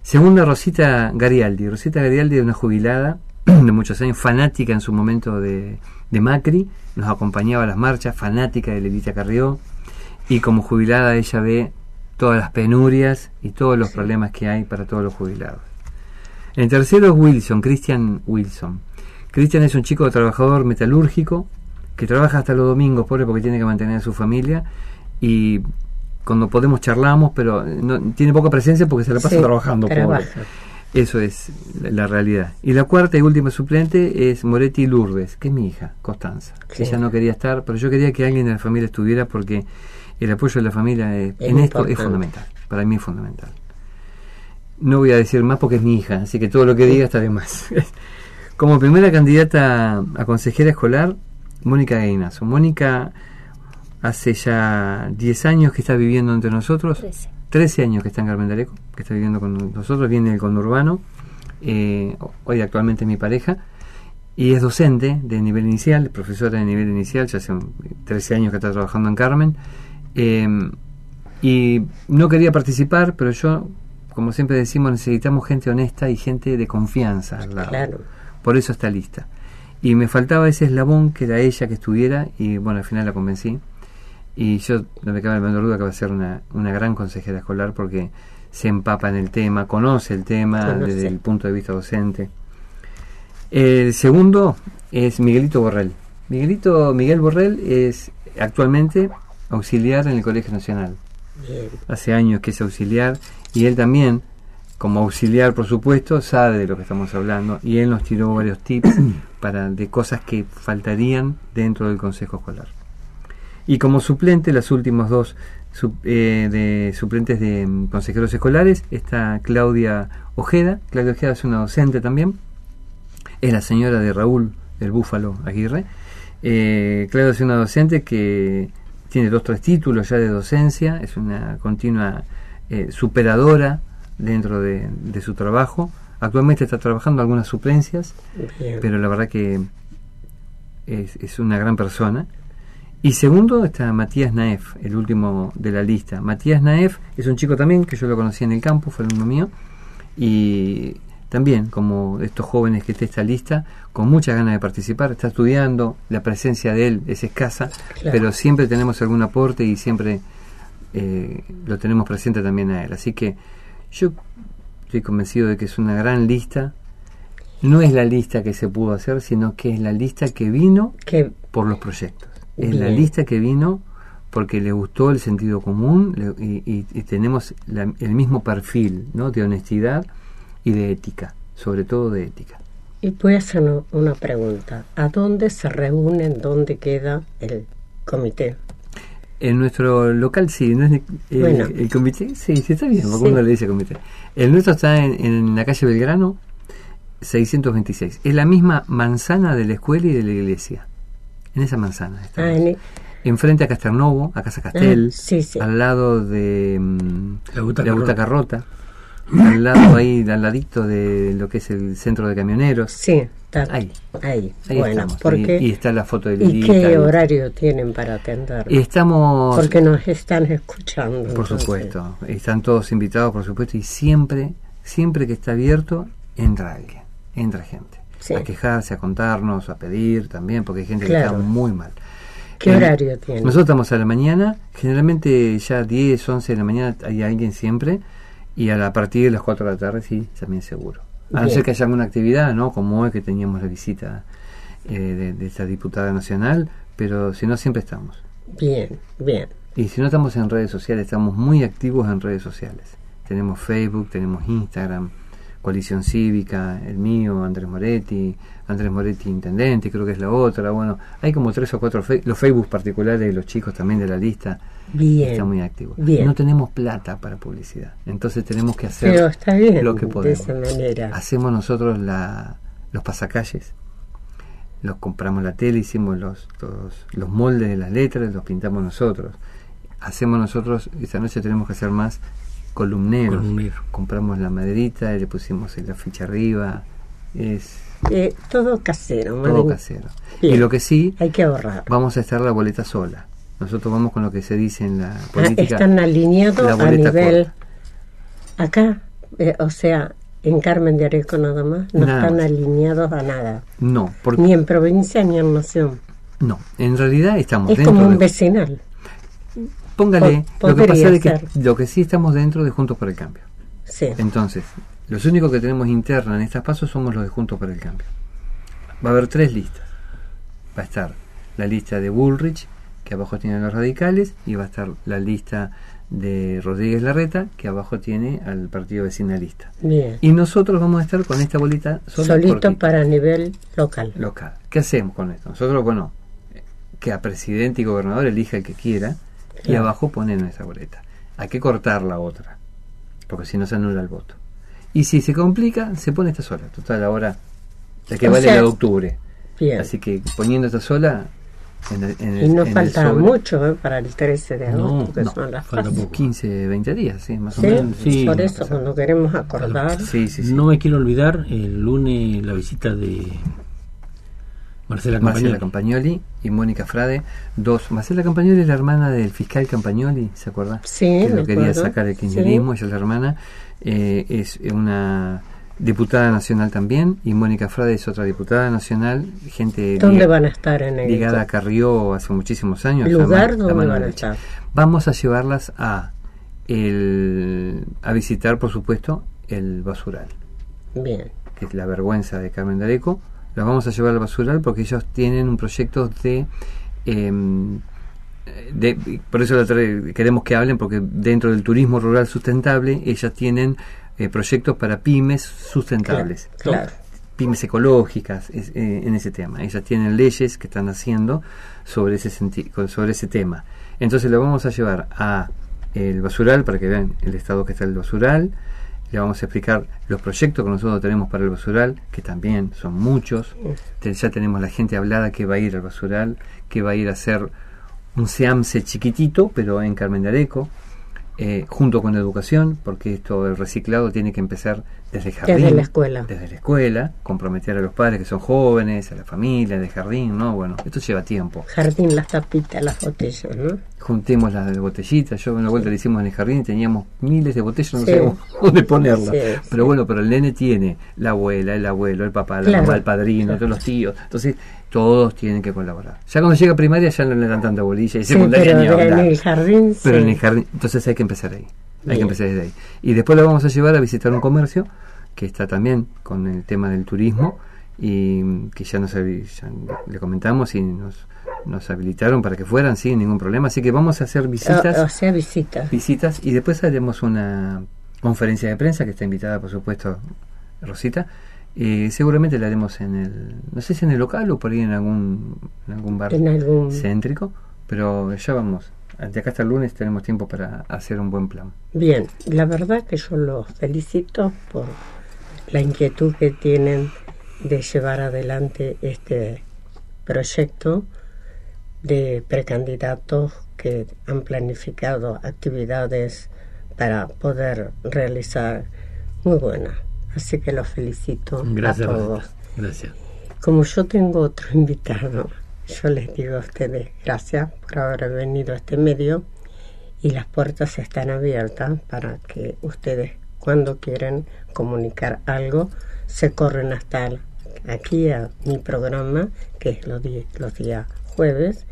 Segunda, Rosita Garialdi. Rosita Garialdi es una jubilada de muchos años, fanática en su momento de, Macri, nos acompañaba a las marchas, fanática de Levita Carrió, y como jubilada ella ve todas las penurias y todos los problemas que hay para todos los jubilados. El tercero es Wilson, Christian Wilson. Christian es un chico trabajador metalúrgico que trabaja hasta los domingos, pobre, porque tiene que mantener a su familia y cuando podemos charlamos, pero no, tiene poca presencia porque se la pasa trabajando. Eso es la, realidad. Y la cuarta y última suplente es Moretti Lourdes, que es mi hija, Constanza. Ella no quería estar, pero yo quería que alguien de la familia estuviera porque el apoyo de la familia en esto es fundamental. Para mí es fundamental. No voy a decir más porque es mi hija, así que todo lo que diga está de más. Como primera candidata a consejera escolar, Mónica Gainazo. Mónica hace ya 10 años que está viviendo entre nosotros. 13. años que está en Carmen de que está viviendo con nosotros, viene del conurbano, eh, hoy actualmente es mi pareja, y es docente de nivel inicial, profesora de nivel inicial, ya hace 13 años que está trabajando en Carmen, eh, y no quería participar, pero yo, como siempre decimos, necesitamos gente honesta y gente de confianza al lado. Por eso está lista. Y me faltaba ese eslabón que era ella que estuviera, y bueno, al final la convencí y yo no me cabe la menor duda que va a ser una, una gran consejera escolar porque se empapa en el tema, conoce el tema desde el punto de vista docente. El segundo es Miguelito Borrell. Miguelito, Miguel Borrell es actualmente auxiliar en el Colegio Nacional. Hace años que es auxiliar y él también, como auxiliar por supuesto, sabe de lo que estamos hablando y él nos tiró varios tips para de cosas que faltarían dentro del Consejo Escolar. Y como suplente, las últimas dos eh, de suplentes de mm, consejeros escolares, está Claudia Ojeda. Claudia Ojeda es una docente también. Es la señora de Raúl, el Búfalo Aguirre. Eh, Claudia es una docente que tiene dos tres títulos ya de docencia, es una continua eh, superadora dentro de, de su trabajo. Actualmente está trabajando algunas suplencias, Bien. pero la verdad que es, es una gran persona. Y segundo está Matías Naef, el último de la lista. Matías Naef es un chico también que yo lo conocí en el campo, fue alumno mío, y también como estos jóvenes que está esta lista, con muchas ganas de participar, está estudiando, la presencia de él es escasa, Claro. pero siempre tenemos algún aporte y siempre eh, lo tenemos presente también a él. Así que yo estoy convencido de que es una gran lista. No es la lista que se pudo hacer, sino que es la lista que vino Que por los proyectos. Es la lista que vino porque le gustó el sentido común le- y, y- y tenemos la- el mismo perfil ¿no? de honestidad y de ética, sobre todo de ética. Y voy a hacer una- pregunta. ¿A dónde se reúnen, dónde queda el comité? En nuestro local sí, ¿no es el, Bueno. el comité? Sí, sí está bien, Sí. uno le dice comité. El nuestro está en, en la calle Belgrano, 626. Es la misma manzana de la escuela y de la iglesia. En esa manzana está. Ah, en- Enfrente a Castelnovo, a Casa Castel, Ah, sí, sí. al lado de mm, La Butaca la Butaca Rota, al lado ahí, al ladito de lo que es el centro de camioneros. sí, está Ahí. ahí. Ahí bueno, estamos. porque, y, y está la foto de ¿y Lilita. qué y- horario tienen para atender? y estamos, Porque nos están escuchando. por entonces. supuesto, están todos invitados, por supuesto, y siempre, siempre que está abierto, entra alguien, entra gente. Sí. A quejarse, a contarnos, a pedir también, porque hay gente Claro. que está muy mal. ¿Qué Eh, horario tienen? Nosotros estamos a la mañana, generalmente ya 10, 11 de la mañana hay alguien siempre, y a, la, a partir de las 4 de la tarde sí, también seguro. A no Bien. ser que haya alguna actividad, ¿no? Como hoy que teníamos la visita eh, de, de esta diputada nacional, pero si no, siempre estamos. Bien, bien. Y si no estamos en redes sociales, estamos muy activos en redes sociales. Tenemos Facebook, tenemos Instagram, Coalición Cívica, el mío, Andrés Moretti, Andrés Moretti Intendente, creo que es la otra. Bueno, hay como tres o cuatro, los Facebook particulares de los chicos también de la lista Bien. están muy activos. Bien. No tenemos plata para publicidad, entonces tenemos que hacer Pero está bien lo que de podemos. esa manera. Hacemos nosotros la, los pasacalles, los compramos la tele, hicimos los, los, los moldes de las letras, los pintamos nosotros. Hacemos nosotros, esta noche tenemos que hacer más columneros. Columnero. Compramos la maderita y le pusimos la ficha arriba. Es Eh, todo casero, todo madre- casero. Bien. Y lo que sí, Hay que ahorrar. vamos a estar la boleta sola. Nosotros vamos con lo que se dice en la Ah, política. están alineados a nivel corta. acá, eh, o sea, en Carmen de Areco nada más, no Nada están más. alineados a nada, No, porque ni en provincia ni en nación. no. En realidad estamos Es dentro como un de- vecinal. Póngale, lo que pasa es que lo que sí estamos dentro de Juntos por el Cambio. Sí, Entonces, los únicos que tenemos interna en estas pasos somos los de Juntos por el Cambio. Va a haber tres listas. Va a estar la lista de Bullrich, que abajo tiene a los radicales, y va a estar la lista de Rodríguez Larreta, que abajo tiene al partido vecinalista. bien. Y nosotros vamos a estar con esta bolita Solito para nivel local. local. ¿Qué hacemos con esto? Nosotros, bueno, que a presidente y gobernador elija el que quiera, y abajo pone nuestra boleta. Hay que cortar la otra, porque si no se anula el voto. Y si se complica, se pone esta sola. Total, ahora la que O vale sea, la de octubre. Bien. Así que poniendo esta sola, en el, en y el- no en el falta sobre, mucho eh, para el 13 de No, agosto, que no, son las falta pasos. poco. 15, 20 días, sí, más o menos. Sí. por eso cuando queremos acordar, Sí, sí, sí. No me quiero olvidar el lunes la visita de Marcela Marcela Campagnoli. Campagnoli y Mónica Frade, dos. Marcela Campagnoli es la hermana del fiscal Campagnoli, ¿se acuerda? Sí, que lo quería acuerdo. sacar el kirchnerismo, ella es la hermana. Eh, es una diputada nacional también, y Mónica Frade es otra diputada nacional, gente ¿dónde liga- van a estar en el ligada a Carrió hace muchísimos años. lugar la la donde mano van a estar? Vamos a llevarlas a el, a visitar, por supuesto, el basural Bien, que es la vergüenza de Carmen Dareco, las vamos a llevar al basural porque ellos tienen un proyecto de... em, de por eso la trae- queremos que hablen porque dentro del turismo rural sustentable ellas tienen eh, proyectos para pymes sustentables. Claro, pymes ecológicas es- eh, en ese tema. Ellas tienen leyes que están haciendo sobre ese sobre ese tema. Entonces lo vamos a llevar a el basural para que vean el estado que está el basural le vamos a explicar los proyectos que nosotros tenemos para el basural, que también son muchos. Ya tenemos la gente hablada que va a ir al basural, que va a ir a hacer un SEAMSE chiquitito, pero en Carmen de Areco, eh, junto con la educación, porque esto del reciclado tiene que empezar desde el jardín. Desde la escuela. Desde la escuela, comprometer a los padres que son jóvenes, a la familia, del jardín, ¿no? Bueno, esto lleva tiempo. Jardín, las tapitas, las botellas, ¿no? Juntemos las botellitas, yo una vuelta le hicimos en el jardín y teníamos miles de botellas, no sé dónde ponerlas. pero bueno, pero el nene tiene la abuela, el abuelo, el papá, la mamá, el padrino, todos los tíos. Entonces, todos tienen que colaborar. Ya cuando llega primaria ya no le dan tanta bolilla y secundaria pero en el jardín Pero en el jardín, entonces hay que empezar ahí. Hay que empezar desde ahí. Y después lo vamos a llevar a visitar un comercio que está también con el tema del turismo y que ya nos ya le comentamos y nos, nos habilitaron para que fueran sin ningún problema. Así que vamos a hacer visitas. O, sea, visitas. Visitas y después haremos una conferencia de prensa que está invitada, por supuesto, Rosita. Y seguramente la haremos en el, no sé si en el local o por ahí en algún, en algún bar céntrico, pero ya vamos. De acá hasta el lunes tenemos tiempo para hacer un buen plan. Bien, la verdad que yo los felicito por la inquietud que tienen de llevar adelante este proyecto de precandidatos que han planificado actividades para poder realizar muy buenas. Así que los felicito Gracias, a todos. Gracias. Como yo tengo otro invitado, yo les digo a ustedes gracias por haber venido a este medio y las puertas están abiertas para que ustedes cuando quieren comunicar algo se corren hasta aquí a mi programa que es los, los días jueves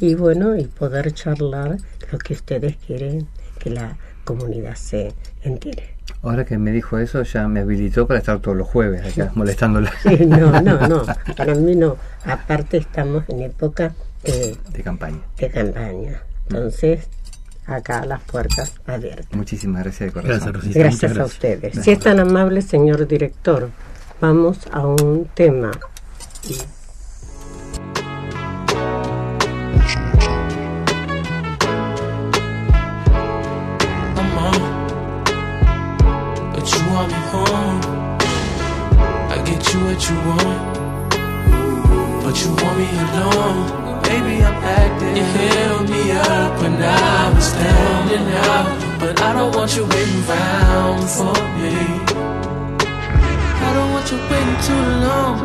y bueno y poder charlar lo que ustedes quieren que la comunidad se entere. Ahora que me dijo eso, ya me habilitó para estar todos los jueves acá molestándola. no, no, no, para mí no. Aparte estamos en época de, de campaña. De campaña. Entonces, acá las puertas abiertas. Muchísimas gracias de corazón. Gracias, gracias, a ustedes. Si es tan amable, señor director, vamos a un tema. What you want, but you want me alone. Baby, I'm acting. You held me up when I was down and out, but I don't want you waiting around for me. I don't want you waiting too long.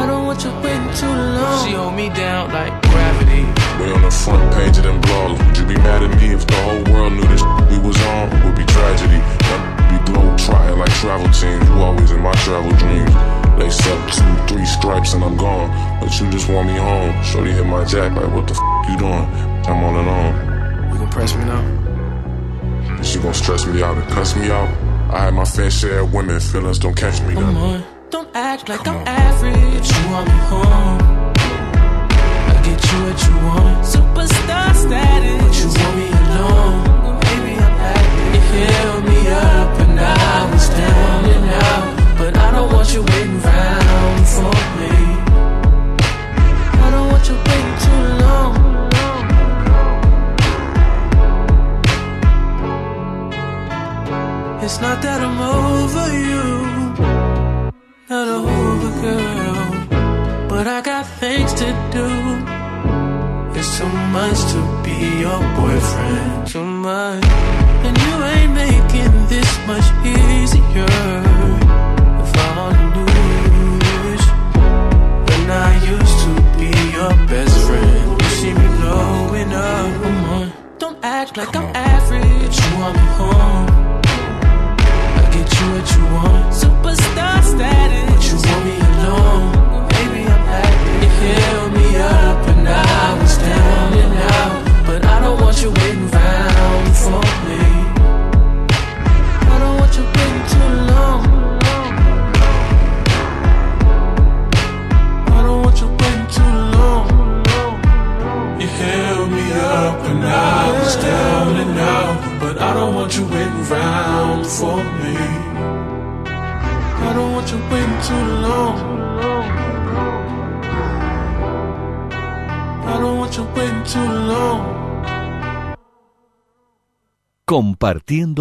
I don't want you waiting too long. She hold me down like gravity. We on the front page of them blogs. Would you be mad at me if the whole world knew this we was on? Would be tragedy. We glow trotting like travel teams. You always in my travel dreams. Lace up two, three stripes and I'm gone. But you just want me home. Shorty hit my jack like, what the f you doing? I'm on and on. You gon' press me now? She gon' stress me out and cuss me out. I had my fair share of women, feelings don't catch me. Come on, don't act like Come I'm on. average. You want me home. I get you what you want. Superstar status. But you want me alone fill me up and I was down and out.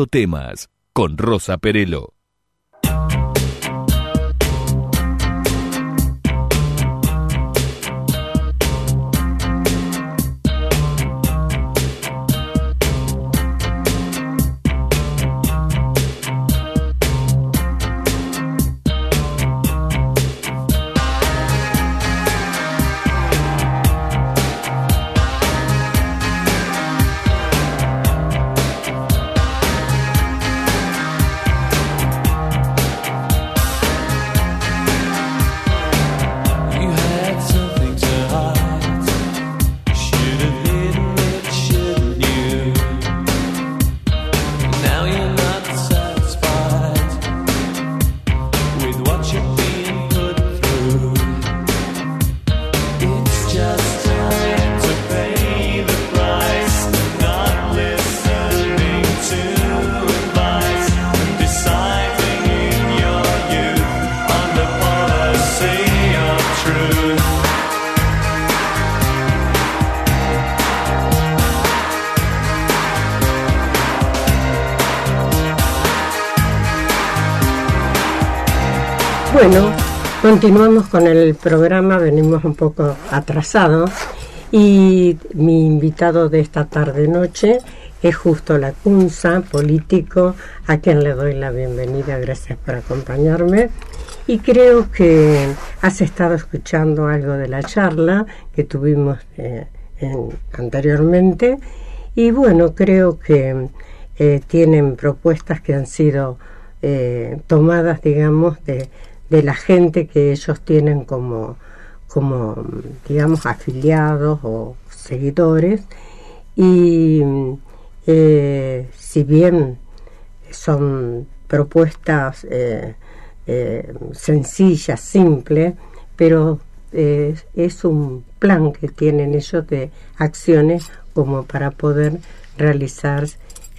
Temas con Rosa Perelo. Bueno, continuamos con el programa, venimos un poco atrasados y mi invitado de esta tarde-noche es justo la Cunza, político, a quien le doy la bienvenida, gracias por acompañarme. Y creo que has estado escuchando algo de la charla que tuvimos eh, anteriormente y bueno, creo que eh, tienen propuestas que han sido eh, tomadas, digamos, de, de la gente que ellos tienen como, como, digamos, afiliados o seguidores. Y eh, si bien son propuestas eh, eh, sencillas, simples, pero es un plan que tienen ellos de acciones como para poder realizar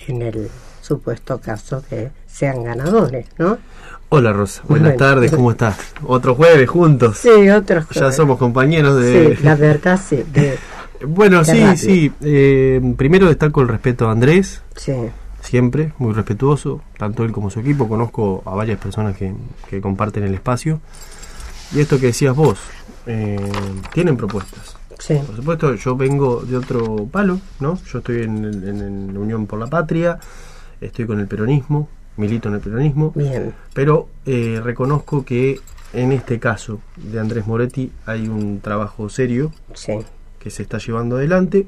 en el supuesto caso que sean ganadores, ¿no? Hola Rosa, buenas tardes, ¿cómo estás? Otro jueves juntos. Sí, otro jueves. Ya somos compañeros de... Sí, la verdad sí. bueno, sí, sí. Eh, primero destaco el respeto a Andrés. Sí. Siempre, muy respetuoso, tanto él como su equipo. Conozco a varias personas que, que comparten el espacio. Y esto que decías vos, eh, tienen propuestas. Sí. Por supuesto, yo vengo de otro palo, ¿no? Yo estoy en, en, en Unión por la Patria, estoy con el peronismo, milito en el peronismo, Bien. pero eh, reconozco que en este caso de Andrés Moretti hay un trabajo serio sí. que se está llevando adelante,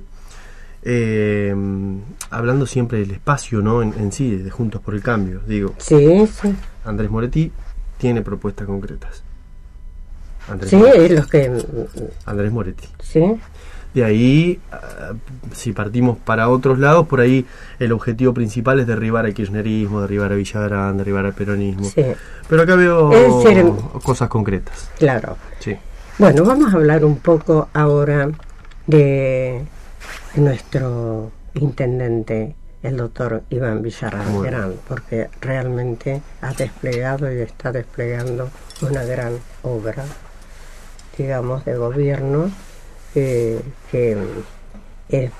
eh, hablando siempre del espacio ¿no? en, en, sí, de Juntos por el Cambio, digo. Sí, sí. Andrés Moretti tiene propuestas concretas. Andrés sí, Moretti. es lo que... Andrés Moretti. Sí. De ahí, uh, si partimos para otros lados, por ahí el objetivo principal es derribar el kirchnerismo, derribar a Villagrán, derribar al peronismo. Sí. Pero acá veo cosas concretas. Claro. Sí. Bueno, vamos a hablar un poco ahora de nuestro intendente, el doctor Iván Villarán porque realmente ha desplegado y está desplegando una gran obra, digamos, de gobierno eh, que es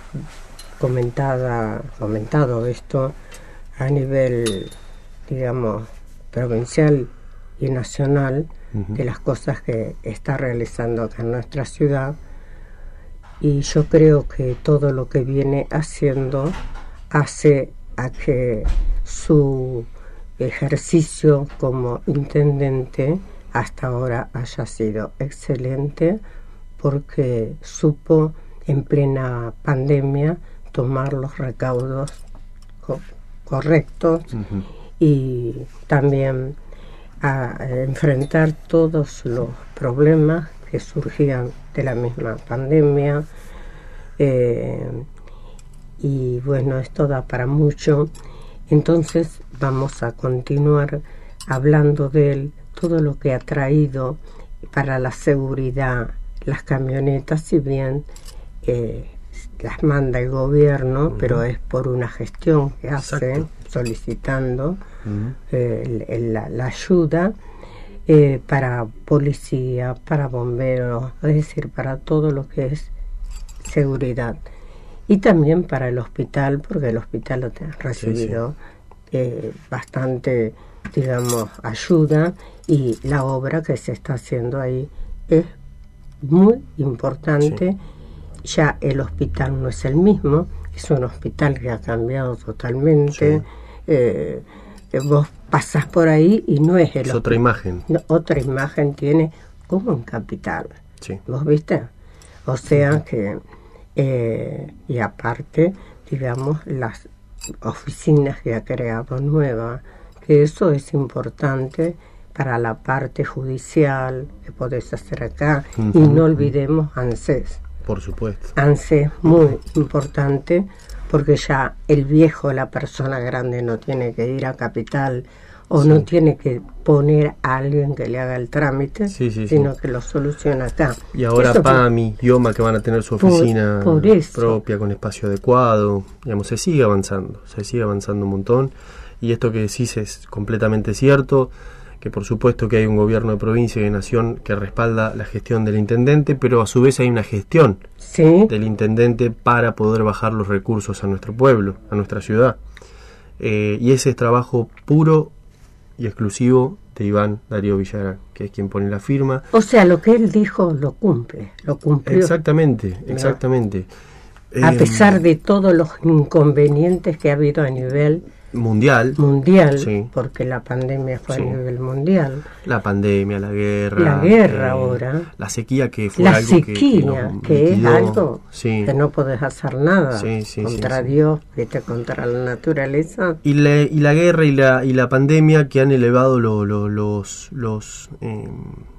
comentada, comentado esto a nivel, digamos, provincial y nacional uh -huh. de las cosas que está realizando acá en nuestra ciudad y yo creo que todo lo que viene haciendo hace a que su ejercicio como intendente hasta ahora haya sido excelente porque supo en plena pandemia tomar los recaudos co correctos uh -huh. y también a enfrentar todos los problemas que surgían de la misma pandemia eh, y bueno esto da para mucho entonces vamos a continuar hablando de él todo lo que ha traído para la seguridad las camionetas, si bien eh, las manda el gobierno, uh -huh. pero es por una gestión que hace Exacto. solicitando uh -huh. eh, el, la, la, ayuda eh, para policía, para bomberos, es decir, para todo lo que es seguridad. Y también para el hospital, porque el hospital ha recibido sí, sí. bastante, digamos, ayuda y la obra que se está haciendo ahí es muy importante. Sí. Ya el hospital no es el mismo, es un hospital que ha cambiado totalmente. Sí. Eh, vos pasás por ahí y no es el es otra imagen. No, otra imagen tiene como un capital. Sí. ¿Vos viste? O sea que, eh, y aparte, digamos, las oficinas que ha creado nuevas, que eso es importante para la parte judicial que podés hacer acá uh -huh. y no olvidemos ANSES. Por supuesto. ANSES muy importante porque ya el viejo, la persona grande no tiene que ir a capital o sí. no tiene que poner a alguien que le haga el trámite, sí, sí, sino que lo soluciona acá. Y ahora eso PAMI, IOMA que van a tener su oficina por, por propia con espacio adecuado, digamos, se sigue avanzando, se sigue avanzando un montón y esto que decís es completamente cierto que por supuesto que hay un gobierno de provincia y de nación que respalda la gestión del intendente, pero a su vez hay una gestión ¿Sí? del intendente para poder bajar los recursos a nuestro pueblo, a nuestra ciudad. Eh, y ese es trabajo puro y exclusivo de Iván Darío Villarán, que es quien pone la firma. O sea, lo que él dijo lo cumple, lo cumplió. Exactamente, exactamente. A Eh, pesar de todos los inconvenientes que ha habido a nivel mundial, mundial, Sí. porque la pandemia fue Sí. a nivel mundial. la pandemia, la guerra, La guerra eh, ahora. la sequía que fue La algo que- que, sequía, que, es algo Sí. que no podés hacer nada contra. Dios, contra la naturaleza. Y la, y la guerra y la, y la pandemia que han elevado lo- lo- los, los eh,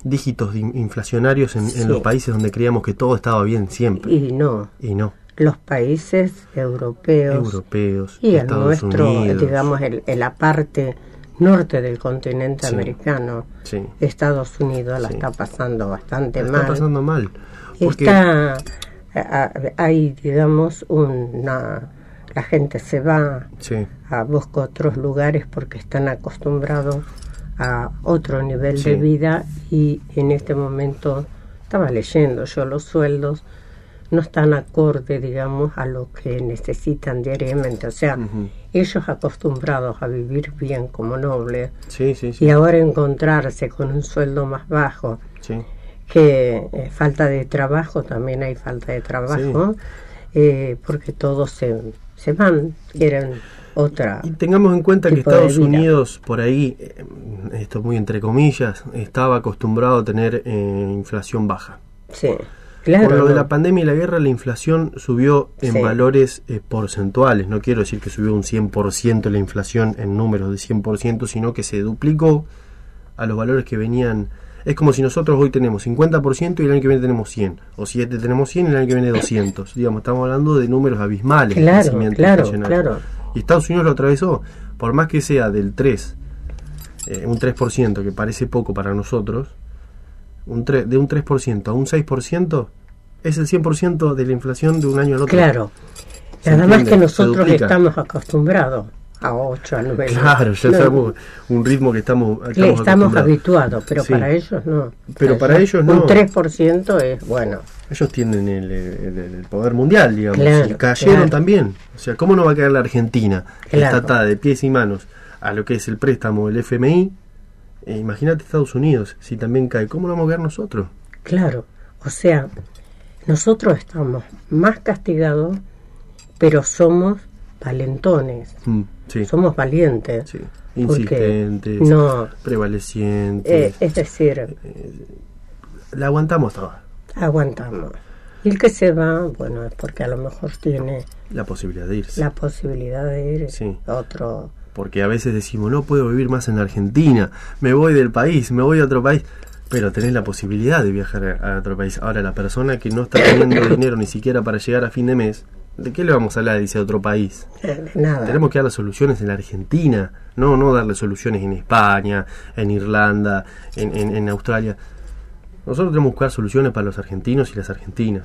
dígitos inflacionarios en, en los países donde creíamos que todo estaba bien siempre. Y no, Y no, los países europeos europeos, y el Estados nuestro, Unidos. digamos, el, el- la parte norte del continente Sí. americano, Sí. Estados Unidos la Sí. está pasando bastante La mal. está pasando mal. Porque Está, hay, digamos, una... La gente se va a buscar otros lugares porque están acostumbrados a otro nivel de vida y en este momento estaba leyendo yo los sueldos no están acorde digamos a lo que necesitan diariamente o sea ellos acostumbrados a vivir bien como nobles sí, sí, sí. y ahora encontrarse con un sueldo más bajo sí. que eh, falta de trabajo, también hay falta de trabajo, eh, porque todos se, se van, quieren otra. Y tengamos en cuenta que Estados. Unidos, por ahí, eh, esto muy entre comillas, estaba acostumbrado a tener eh, inflación baja. Sí, claro. Por lo de la pandemia y la guerra, la inflación subió en Sí. valores eh, porcentuales. No quiero decir que subió un 100% la inflación en números de 100%, sino que se duplicó a los valores que venían. Es como si nosotros hoy tenemos 50% y el año que viene tenemos 100. O si este tenemos 100 y el año que viene 200. Digamos, estamos hablando de números abismales. de Claro, crecimiento claro, claro. Y Estados Unidos lo atravesó. Por más que sea del 3, eh, un 3%, que parece poco para nosotros, un tre- de un 3% a un 6%, es el 100% de la inflación de un año al otro. Claro. ¿Se Nada más que nosotros estamos acostumbrados a 8, a 9. Claro, ya No, sabemos un ritmo que estamos, estamos, estamos habituados, pero Sí. para ellos no. Pero para ellos no. Un 3% es bueno. Ellos tienen el, el- el poder mundial, digamos. Claro, y cayeron claro. también. O sea, ¿cómo no va a caer la Argentina? Claro. está atada de pies y manos a lo que es el préstamo del FMI. Eh, Imagínate Estados Unidos, si también cae. ¿Cómo no vamos a caer nosotros? Claro, o sea, nosotros estamos más castigados, pero somos valentones, Mm, sí, somos valientes. sí. Insistentes, No, prevalecientes. eh, es decir, La aguantamos toda. aguantamos. Y el que se va, bueno, es porque a lo mejor tiene La posibilidad de irse. la posibilidad de ir Sí. a otro. Porque a veces decimos, no puedo vivir más en Argentina, me voy del país, me voy a otro país. Pero tenés la posibilidad de viajar a otro país. Ahora, la persona que no está teniendo dinero ni siquiera para llegar a fin de mes, ¿de qué le vamos a hablar? Dice a otro país. eh, nada. Tenemos que darle soluciones en la Argentina, no, no darle soluciones en España, en Irlanda, en, en- en Australia. Nosotros tenemos que buscar soluciones para los argentinos y las argentinas.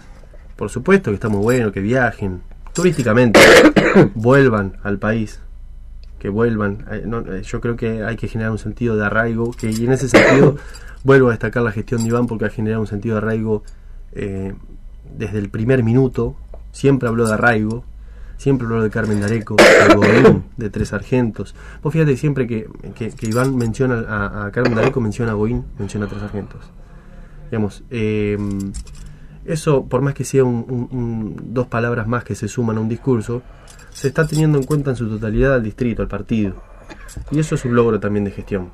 Por supuesto que estamos buenos, que viajen turísticamente, vuelvan al país, que vuelvan. Eh, eh, yo creo que hay que generar un sentido de arraigo, que y en ese sentido vuelvo a destacar la gestión de Iván porque ha generado un sentido de arraigo eh, desde el primer minuto. Siempre habló de arraigo, siempre habló de Carmen Dareco, de de Tres Sargentos. Vos fíjate siempre que, que- Iván menciona a, Carmen Dareco, menciona a Godín, menciona a Tres Sargentos. Digamos, eh, eso, por más que sea un- un- dos palabras más que se suman a un discurso, se está teniendo en cuenta en su totalidad al distrito, al partido. Y eso es un logro también de gestión.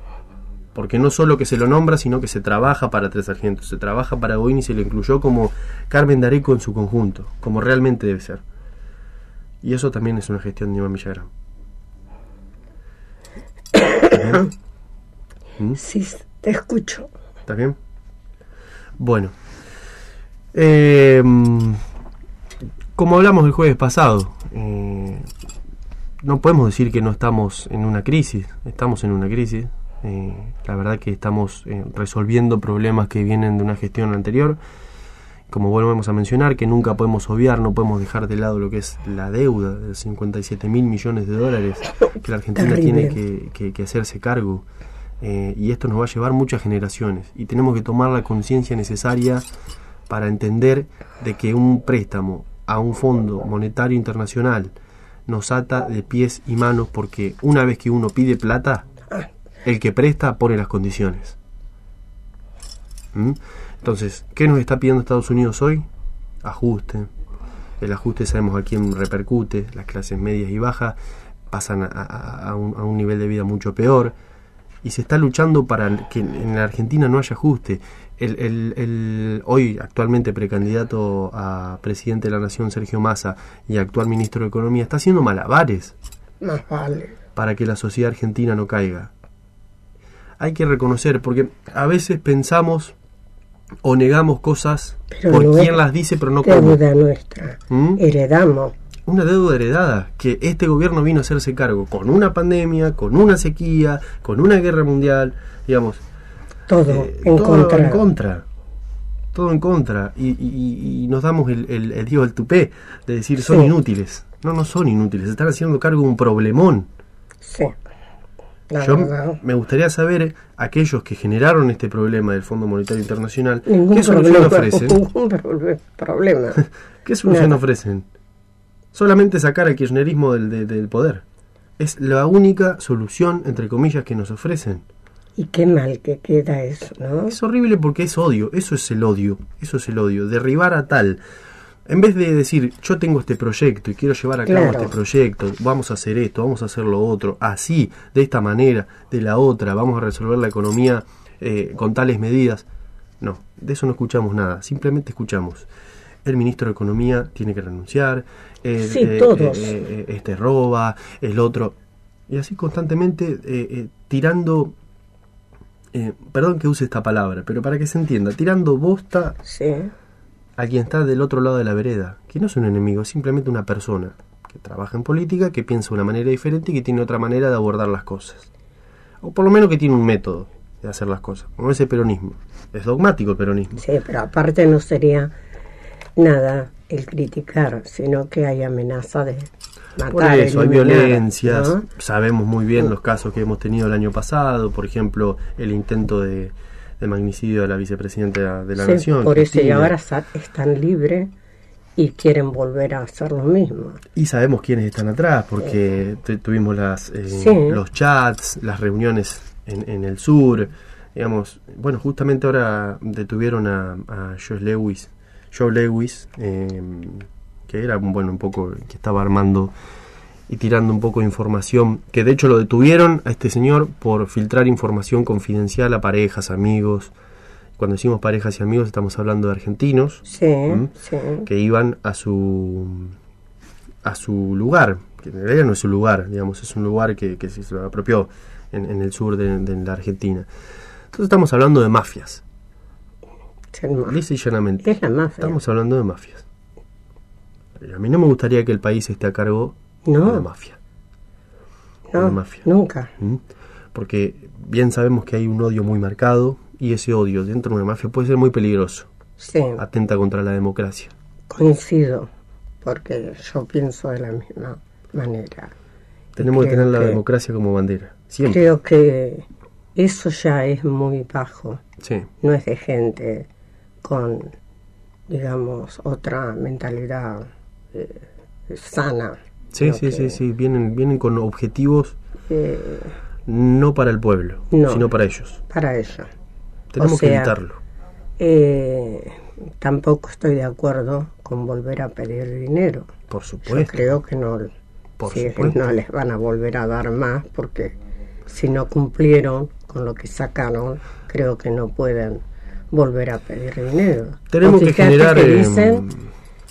Porque no solo que se lo nombra, sino que se trabaja para Tres Sargentos, se trabaja para Godín y se lo incluyó como Carmen Dareco en su conjunto, como realmente debe ser. Y eso también es una gestión de Iván Villagrán. ¿Mm? Sí, te escucho. ¿Está bien? Bueno. Eh, como hablamos el jueves pasado, eh, no podemos decir que no estamos en una crisis, estamos en una crisis. Eh, la verdad que estamos eh, resolviendo problemas que vienen de una gestión anterior. Como volvemos a mencionar, que nunca podemos obviar, no podemos dejar de lado lo que es la deuda de 57 mil millones de dólares que la Argentina Terrible. tiene que, que- que hacerse cargo. Y esto nos va a llevar muchas generaciones. Y tenemos que tomar la conciencia necesaria para entender de que un préstamo a un fondo monetario internacional nos ata de pies y manos porque una vez que uno pide plata, El que presta pone las condiciones. ¿Mm? Entonces, ¿qué nos está pidiendo Estados Unidos hoy? Ajuste. El ajuste sabemos a quién repercute, las clases medias y bajas pasan a, a- a un, a un nivel de vida mucho peor y se está luchando para que en la Argentina no haya ajuste. El, el- el hoy actualmente precandidato a presidente de la Nación, Sergio Massa, y actual ministro de Economía, está haciendo malabares Más vale. para que la sociedad argentina no caiga. Hay que reconocer, porque a veces pensamos o negamos cosas Pero por no quien las dice, pero no. Deuda nuestra. ¿Mm? Heredamos. Una deuda heredada que este gobierno vino a hacerse cargo con una pandemia, con una sequía, con una guerra mundial, digamos, Todo eh, en todo contra. en contra. Todo en contra. Y, y- y- y nos damos el, el, el digo, el tupé de decir son Sí. inútiles. No, no son inútiles. Están haciendo cargo de un problemón. Sí. La Yo verdad. me gustaría saber aquellos que generaron este problema del Fondo Monetario Internacional, ¿qué solución problema. ofrecen? Ningún proble- problema. ¿Qué solución Nada. ofrecen? Solamente sacar al kirchnerismo del, de- del poder. Es la única solución, entre comillas, que nos ofrecen. y qué mal que queda eso, ¿no? Es horrible porque es odio, eso es el odio, eso es el odio, derribar a tal. En vez de decir, yo tengo este proyecto y quiero llevar a cabo Claro. este proyecto, vamos a hacer esto, vamos a hacer lo otro, así, de esta manera, de la otra, vamos a resolver la economía eh, con tales medidas. No, de eso no escuchamos nada, simplemente escuchamos. El ministro de Economía tiene que renunciar, eh, Sí, eh, todos. eh, este roba, el otro, y así constantemente eh, tirando perdón que use esta palabra, pero para que se entienda, tirando bosta Sí. a quien está del otro lado de la vereda, que no es un enemigo, es simplemente una persona que trabaja en política, que piensa de una manera diferente y que tiene otra manera de abordar las cosas. O por lo menos que tiene un método de hacer las cosas, como ese peronismo. Es dogmático el peronismo. Sí, pero aparte no sería nada el criticar, sino que hay amenaza de matar, Por eso, hay violencias, ¿no? sabemos muy bien los casos que hemos tenido el año pasado, por ejemplo, el intento de, de magnicidio de la vicepresidenta de la Sí, Nación. por eso y ahora están libres y quieren volver a hacer lo mismo. Y sabemos quiénes están atrás, porque tu- tuvimos las, eh, Sí. los chats, las reuniones en, en el sur, digamos, bueno, justamente ahora detuvieron a, a Lewis, Joe Lewis, eh, que era, bueno, un poco, que estaba armando y tirando un poco de información, que de hecho lo detuvieron a este señor por filtrar información confidencial a parejas, amigos. Cuando decimos parejas y amigos estamos hablando de argentinos, Sí, sí. que iban a su a su lugar, que en realidad no es su lugar, digamos, es un lugar que, que se lo apropió en, en el sur de, de la Argentina. Entonces estamos hablando de mafias, lisa y llanamente. Es la mafia. Estamos hablando de mafias. A mí no me gustaría que el país esté a cargo de la mafia. no, la mafia. nunca. ¿m? Porque bien sabemos que hay un odio muy marcado y ese odio dentro de una mafia puede ser muy peligroso, Sí, atenta contra la democracia. coincido, porque yo pienso de la misma manera. Tenemos que tener la que- democracia como bandera, siempre. Creo que eso ya es muy bajo. Sí. no es de gente con, digamos, otra mentalidad eh, sana. Sí, sí, que, sí, sí, vienen, vienen con objetivos eh, no para el pueblo, No. sino para ellos. para ella. Tenemos O sea, que evitarlo. Eh, tampoco estoy de acuerdo con volver a pedir dinero. Por Yo supuesto. creo que no, Por supuesto. no les van a volver a dar más porque si no cumplieron con lo que sacaron, creo que no pueden volver a pedir dinero. Tenemos que generar, que eh, dicen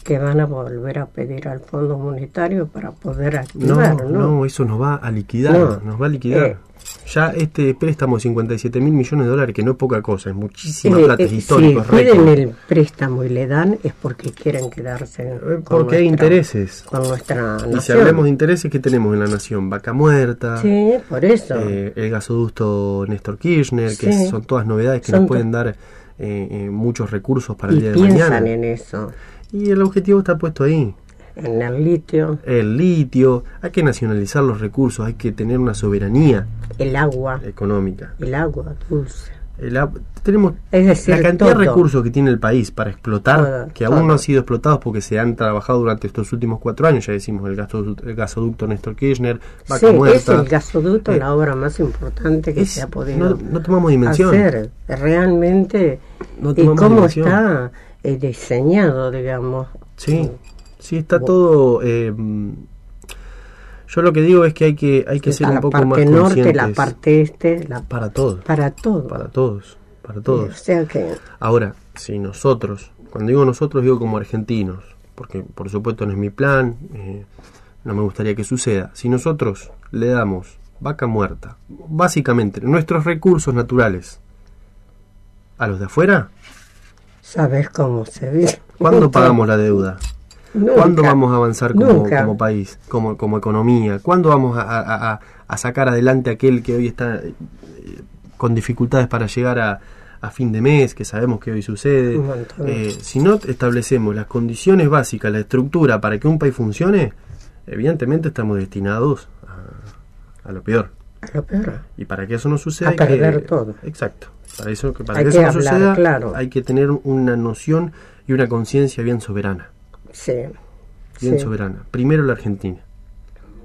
que van a volver a pedir al Fondo Monetario para poder activar, ¿no? no, eso nos va a liquidar, No. nos va a liquidar. Eh. ya este préstamo de 57 mil millones de dólares, que no es poca cosa, es muchísima Eh, plata, es eh, histórico, es si piden el préstamo y le dan es porque quieren quedarse Eh, con Porque hay nuestra- intereses. con nuestra Y si nación. hablamos de intereses, ¿qué tenemos en la nación? Vaca muerta, Sí, por eso. el gasoducto Néstor Kirchner, que son todas novedades que Son nos pueden dar eh, eh, muchos recursos para y el día de piensan mañana. en eso, Y el objetivo está puesto ahí. en el litio, El litio, hay que nacionalizar los recursos, hay que tener una soberanía el agua, económica. el agua dulce. El ag- tenemos Es decir, la cantidad de recursos que tiene el país para explotar, que aún todo. no han sido explotados porque se han trabajado durante estos últimos cuatro años, ya decimos el, gaso- el gasoducto Néstor Kirchner, Vaca Sí, es Muerta. el gasoducto Eh, la obra más importante que es- se ha podido no, no tomamos dimensión. hacer. Realmente, No y tomamos cómo dimensión. está eh, diseñado, digamos. Sí, sí está todo. eh, yo lo que digo es que hay que hay que ser un la poco más parte norte, la conscientes parte este, la, para todos, para todo. para todos, para O todos. sea que, Ahora, si nosotros, cuando digo nosotros digo como argentinos, porque por supuesto no es mi plan, eh, no me gustaría que suceda. Si nosotros le damos vaca muerta, básicamente nuestros recursos naturales a los de afuera, ¿sabes cómo se vive? ¿cuándo pagamos la deuda? Nunca. ¿Cuándo vamos a avanzar como, como país, como, como economía? ¿Cuándo vamos a, a- a- a sacar adelante aquel que hoy está eh, con dificultades para llegar a, a fin de mes, que sabemos que hoy sucede? Eh, si no establecemos las condiciones básicas, la estructura para que un país funcione, evidentemente estamos destinados a, a lo peor. A lo peor. Y para que eso no suceda A hay que- perder todo. Exacto. Para eso para Hay que que eso no suceda claro. hay que tener una noción y una conciencia bien soberana. Sí. Bien sí. soberana. Primero la Argentina.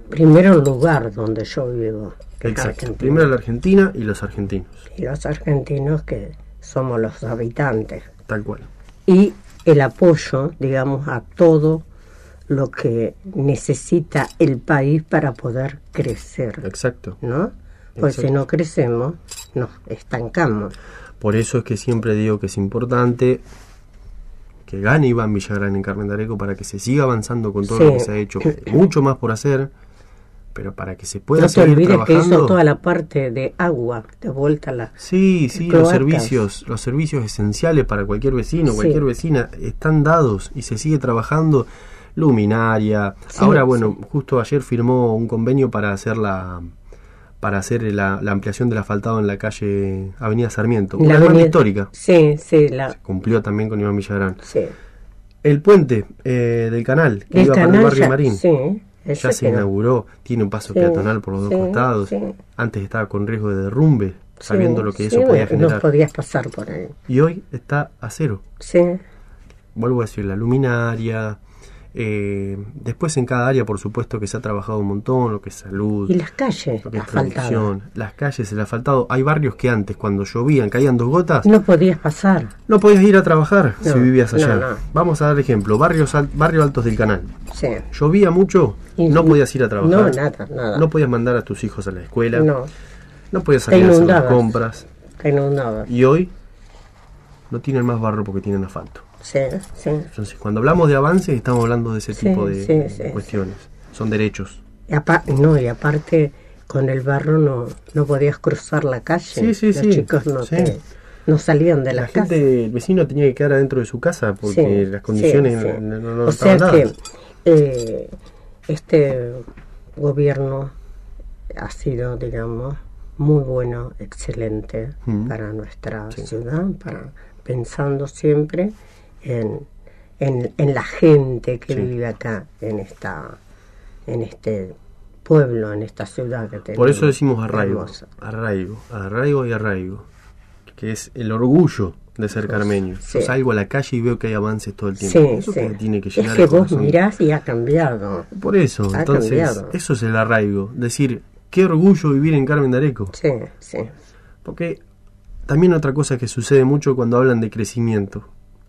Primero el lugar donde yo vivo. Exacto. Primero la Argentina y los argentinos. Y los argentinos que somos los habitantes. Tal cual. y el apoyo, digamos, a todo lo que necesita el país para poder crecer, Exacto. ¿no? Porque si no crecemos, nos estancamos. Por eso es que siempre digo que es importante que gane Iván Villagrán en Carmen para que se siga avanzando con todo Sí. lo que se ha hecho. Mucho más por hacer, pero para que se pueda no te seguir olvides que trabajando. hizo toda la parte de agua, de vuelta a la... Sí, sí, los servicios, los servicios esenciales para cualquier vecino, Sí. cualquier vecina están dados y se sigue trabajando luminaria. Sí, Ahora, bueno, justo ayer firmó un convenio para hacer la para hacer la, la ampliación del asfaltado en la calle Avenida Sarmiento, una demanda histórica. Sí, sí, la... Cumplió también con Iván Villagrán. Sí. El puente eh, del canal que iba para el barrio ya- Marín. Sí, Ya se inauguró, tiene un paso Sí, peatonal por los dos sí, costados. sí. Antes estaba con riesgo de derrumbe, sabiendo lo que eso podía no generar. podías pasar por ahí. Y hoy está a cero. Sí, Vuelvo a decir, la luminaria. Eh, después en cada área, por supuesto, que se ha trabajado un montón, lo que es salud, y las calles lo que es las calles, el asfaltado. Hay barrios que antes, cuando llovían, caían dos gotas, No podías pasar. no podías ir a trabajar No, si vivías allá. no, no. Vamos a dar ejemplo, barrios al- barrio altos del canal. Sí. Llovía mucho, Y- no podías ir a trabajar. No, nada, nada. No podías mandar a tus hijos a la escuela. No, no podías salir a hacer las compras. te inundabas. Y hoy no tienen más barro porque tienen asfalto. Sí, sí. Entonces, cuando hablamos de avances, estamos hablando de ese Sí, tipo de, cuestiones. Son derechos. Y no, y aparte con el barro no, no podías cruzar la calle. Los chicos no, te- no salían de La las casas. gente, el vecino tenía que quedar adentro de su casa porque las condiciones no, no- no o sea que eh, este gobierno ha sido, digamos, muy bueno, excelente Mm. para nuestra Sí. ciudad, para pensando siempre en, en, en la gente que Sí. vive acá, en esta, en este pueblo, en esta ciudad que tenemos. Por eso decimos arraigo, hermosa. arraigo, arraigo y arraigo, que es el orgullo de ser carmeño. Sí. Yo salgo a la calle y veo que hay avances todo el tiempo. Sí, eso sí. que tiene que es llenar que vos mirás y ha cambiado. Por eso, Ha entonces, cambiado. eso es el arraigo. Decir, qué orgullo vivir en Carmen de Areco. Sí, sí. Porque también otra cosa que sucede mucho cuando hablan de crecimiento,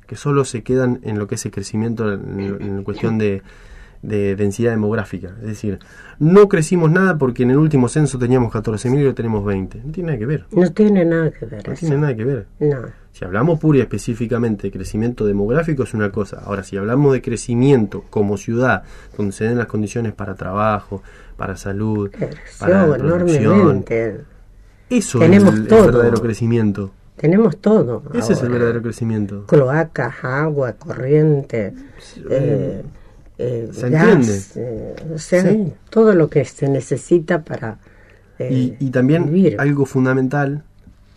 que solo se quedan en lo que es el crecimiento en, en cuestión de, de densidad demográfica. Es decir, no crecimos nada porque en el último censo teníamos 14.000 y hoy tenemos 20. No tiene nada que ver. No tiene nada que ver No eso. tiene nada que ver. No. Si hablamos pura y específicamente de crecimiento demográfico es una cosa. Ahora, si hablamos de crecimiento como ciudad, donde se den las condiciones para trabajo, para salud, para producción, eso Tenemos es el, el verdadero crecimiento. Tenemos todo. Ese es el verdadero crecimiento. Cloacas, agua, corriente, eh, eh, ¿Se gas, eh, o sea, Sí. todo lo que se necesita para eh, Y, y también vivir. algo fundamental,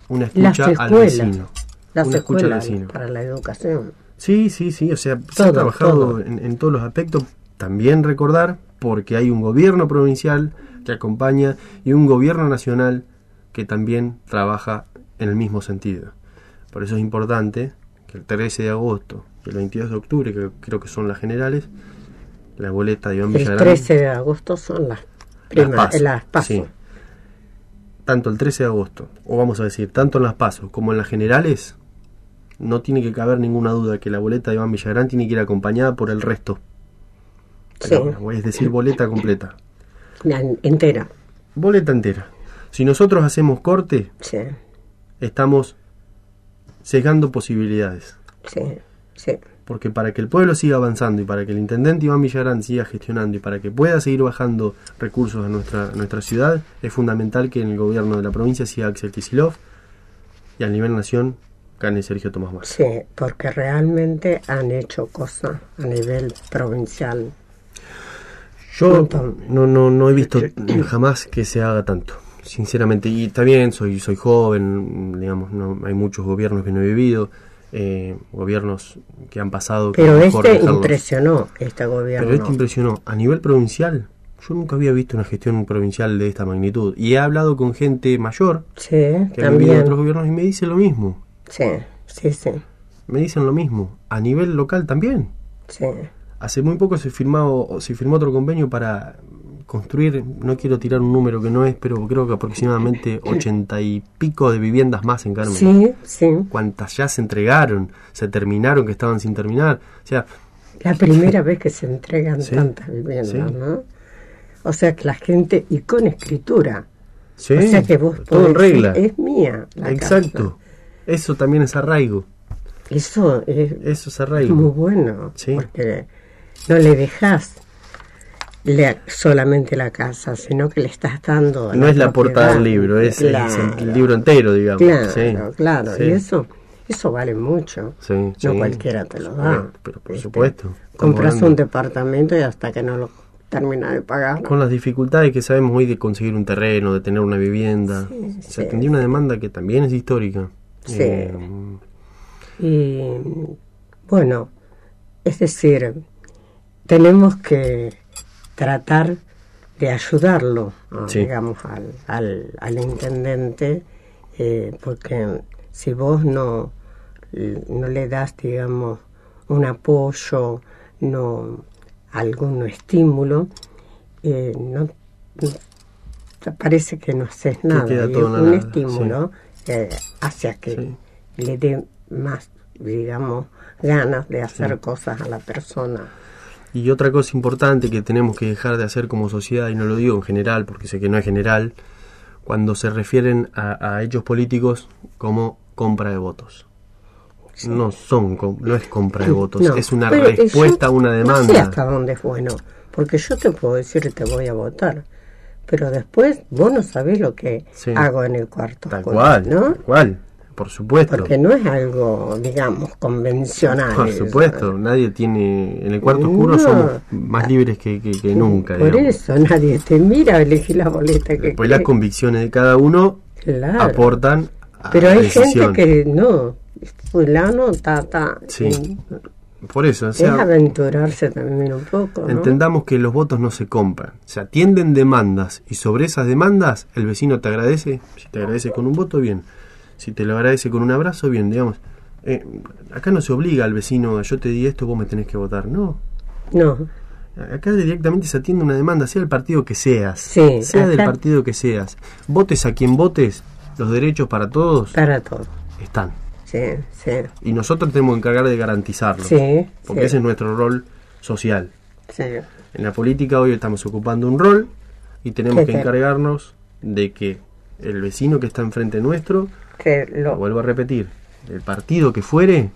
una Las escucha al vecino. Las una escucha al vecino. para la educación. Sí, sí, sí, o sea, se ha trabajado. En, en todos los aspectos. También recordar, porque hay un gobierno provincial que acompaña y un gobierno nacional que también trabaja en el mismo sentido. Por eso es importante que el 13 de agosto y el 22 de octubre, que creo que son las generales, la boleta de Iván El Villagrán... 13 de agosto son las primas, PASO, las PASO. sí. Tanto el 13 de agosto, o vamos a decir, tanto en las pasos como en las generales, no tiene que caber ninguna duda que la boleta de Iván Villagrán tiene que ir acompañada por el resto. Sí. Es decir, boleta completa. La entera. Boleta entera. Si nosotros hacemos corte, Sí, estamos sesgando posibilidades. sí, sí. Porque para que el pueblo siga avanzando y para que el intendente Iván Villagrán siga gestionando y para que pueda seguir bajando recursos a nuestra, nuestra ciudad, es fundamental que en el gobierno de la provincia siga Axel Kicillof y a nivel nación gane Sergio Tomás Massa. Sí, porque realmente han hecho cosas a nivel provincial. Yo no, no, no he visto jamás que se haga tanto, sinceramente. Y está bien, soy, soy joven, digamos, no, hay muchos gobiernos que no he vivido, eh, gobiernos que han pasado. que Pero este dejarlos. impresionó, este gobierno. Pero este impresionó. A nivel provincial, yo nunca había visto una gestión provincial de esta magnitud. Y he hablado con gente mayor Sí, que ha vivido también. otros gobiernos y me dice lo mismo. Sí, sí, sí, Me dicen lo mismo. A nivel local también. sí. Hace muy poco se firmado, se firmó otro convenio para construir, no quiero tirar un número que no es, pero creo que aproximadamente ochenta y pico de viviendas más en Carmen. Sí, sí. Cuántas ya se entregaron, se terminaron, que estaban sin terminar. O sea, La primera vez que se entregan Sí, tantas viviendas, sí. ¿no? O sea que la gente, y con escritura. sí, o sea que vos todo en regla. decir, es mía. la Exacto. Eso también es arraigo. casa". Eso es Eso es muy arraigo. bueno. Sí. Porque no le dejas le- solamente la casa, sino que le estás dando. No es la portada del libro, es, el libro entero, digamos. Claro, Sí, claro. sí, Y eso, eso vale mucho. sí, No cualquiera te lo da. Pero por supuesto. Compras hablando- un departamento y hasta que no lo termina de pagar. Con las dificultades que sabemos hoy de conseguir un terreno, de tener una vivienda, se atendió una demanda que también es histórica. Sí. Eh, Y bueno, es decir, tenemos que tratar de ayudarlo. Sí. digamos, al, al, al intendente, eh, porque si vos no, no le das, digamos, un apoyo, no algún estímulo, eh, no, parece que no haces nada. queda y un nada, estímulo eh, hacia que Sí. le dé más, digamos, ganas de hacer cosas a la persona. Y otra cosa importante que tenemos que dejar de hacer como sociedad, y no lo digo en general porque sé que no es general, cuando se refieren a, a hechos políticos como compra de votos. No son, no es compra de votos, No, es una respuesta a una No sé demanda. hasta dónde es bueno, porque yo te puedo decir que te voy a votar, pero después vos no sabés lo que Sí. hago en el cuarto Tal cual, ¿no? tal cual, por supuesto. Porque no es algo, digamos, convencional. Por supuesto, nadie tiene. En el cuarto oscuro No. somos más libres que, que- que nunca. Por digamos. eso nadie te mira, elegí la boleta que Después las convicciones de cada uno Claro. aportan a Pero la hay decisión. gente que no, fulano, ta, ta. Sí. y Por eso, o es sea, aventurarse también un poco, ¿no? entendamos que los votos no se compran. Se atienden demandas y sobre esas demandas el vecino te agradece. Si te agradece con un voto, bien. Si te lo agradece con un abrazo, bien. Digamos, eh, acá no se obliga al vecino yo te di esto, vos me tenés que votar. No. No, Acá directamente se atiende una demanda, sea el partido que seas, Sí, sea del partido que seas. Votes a quien votes, los derechos para todos para todo. están. Sí, sí, Y nosotros tenemos que encargar de garantizarlos. sí. porque sí, ese es nuestro rol social. sí. En la política hoy estamos ocupando un rol y tenemos ¿Qué que encargarnos de que el vecino que está enfrente nuestro, Que lo lo, vuelvo a repetir, el partido que fuere,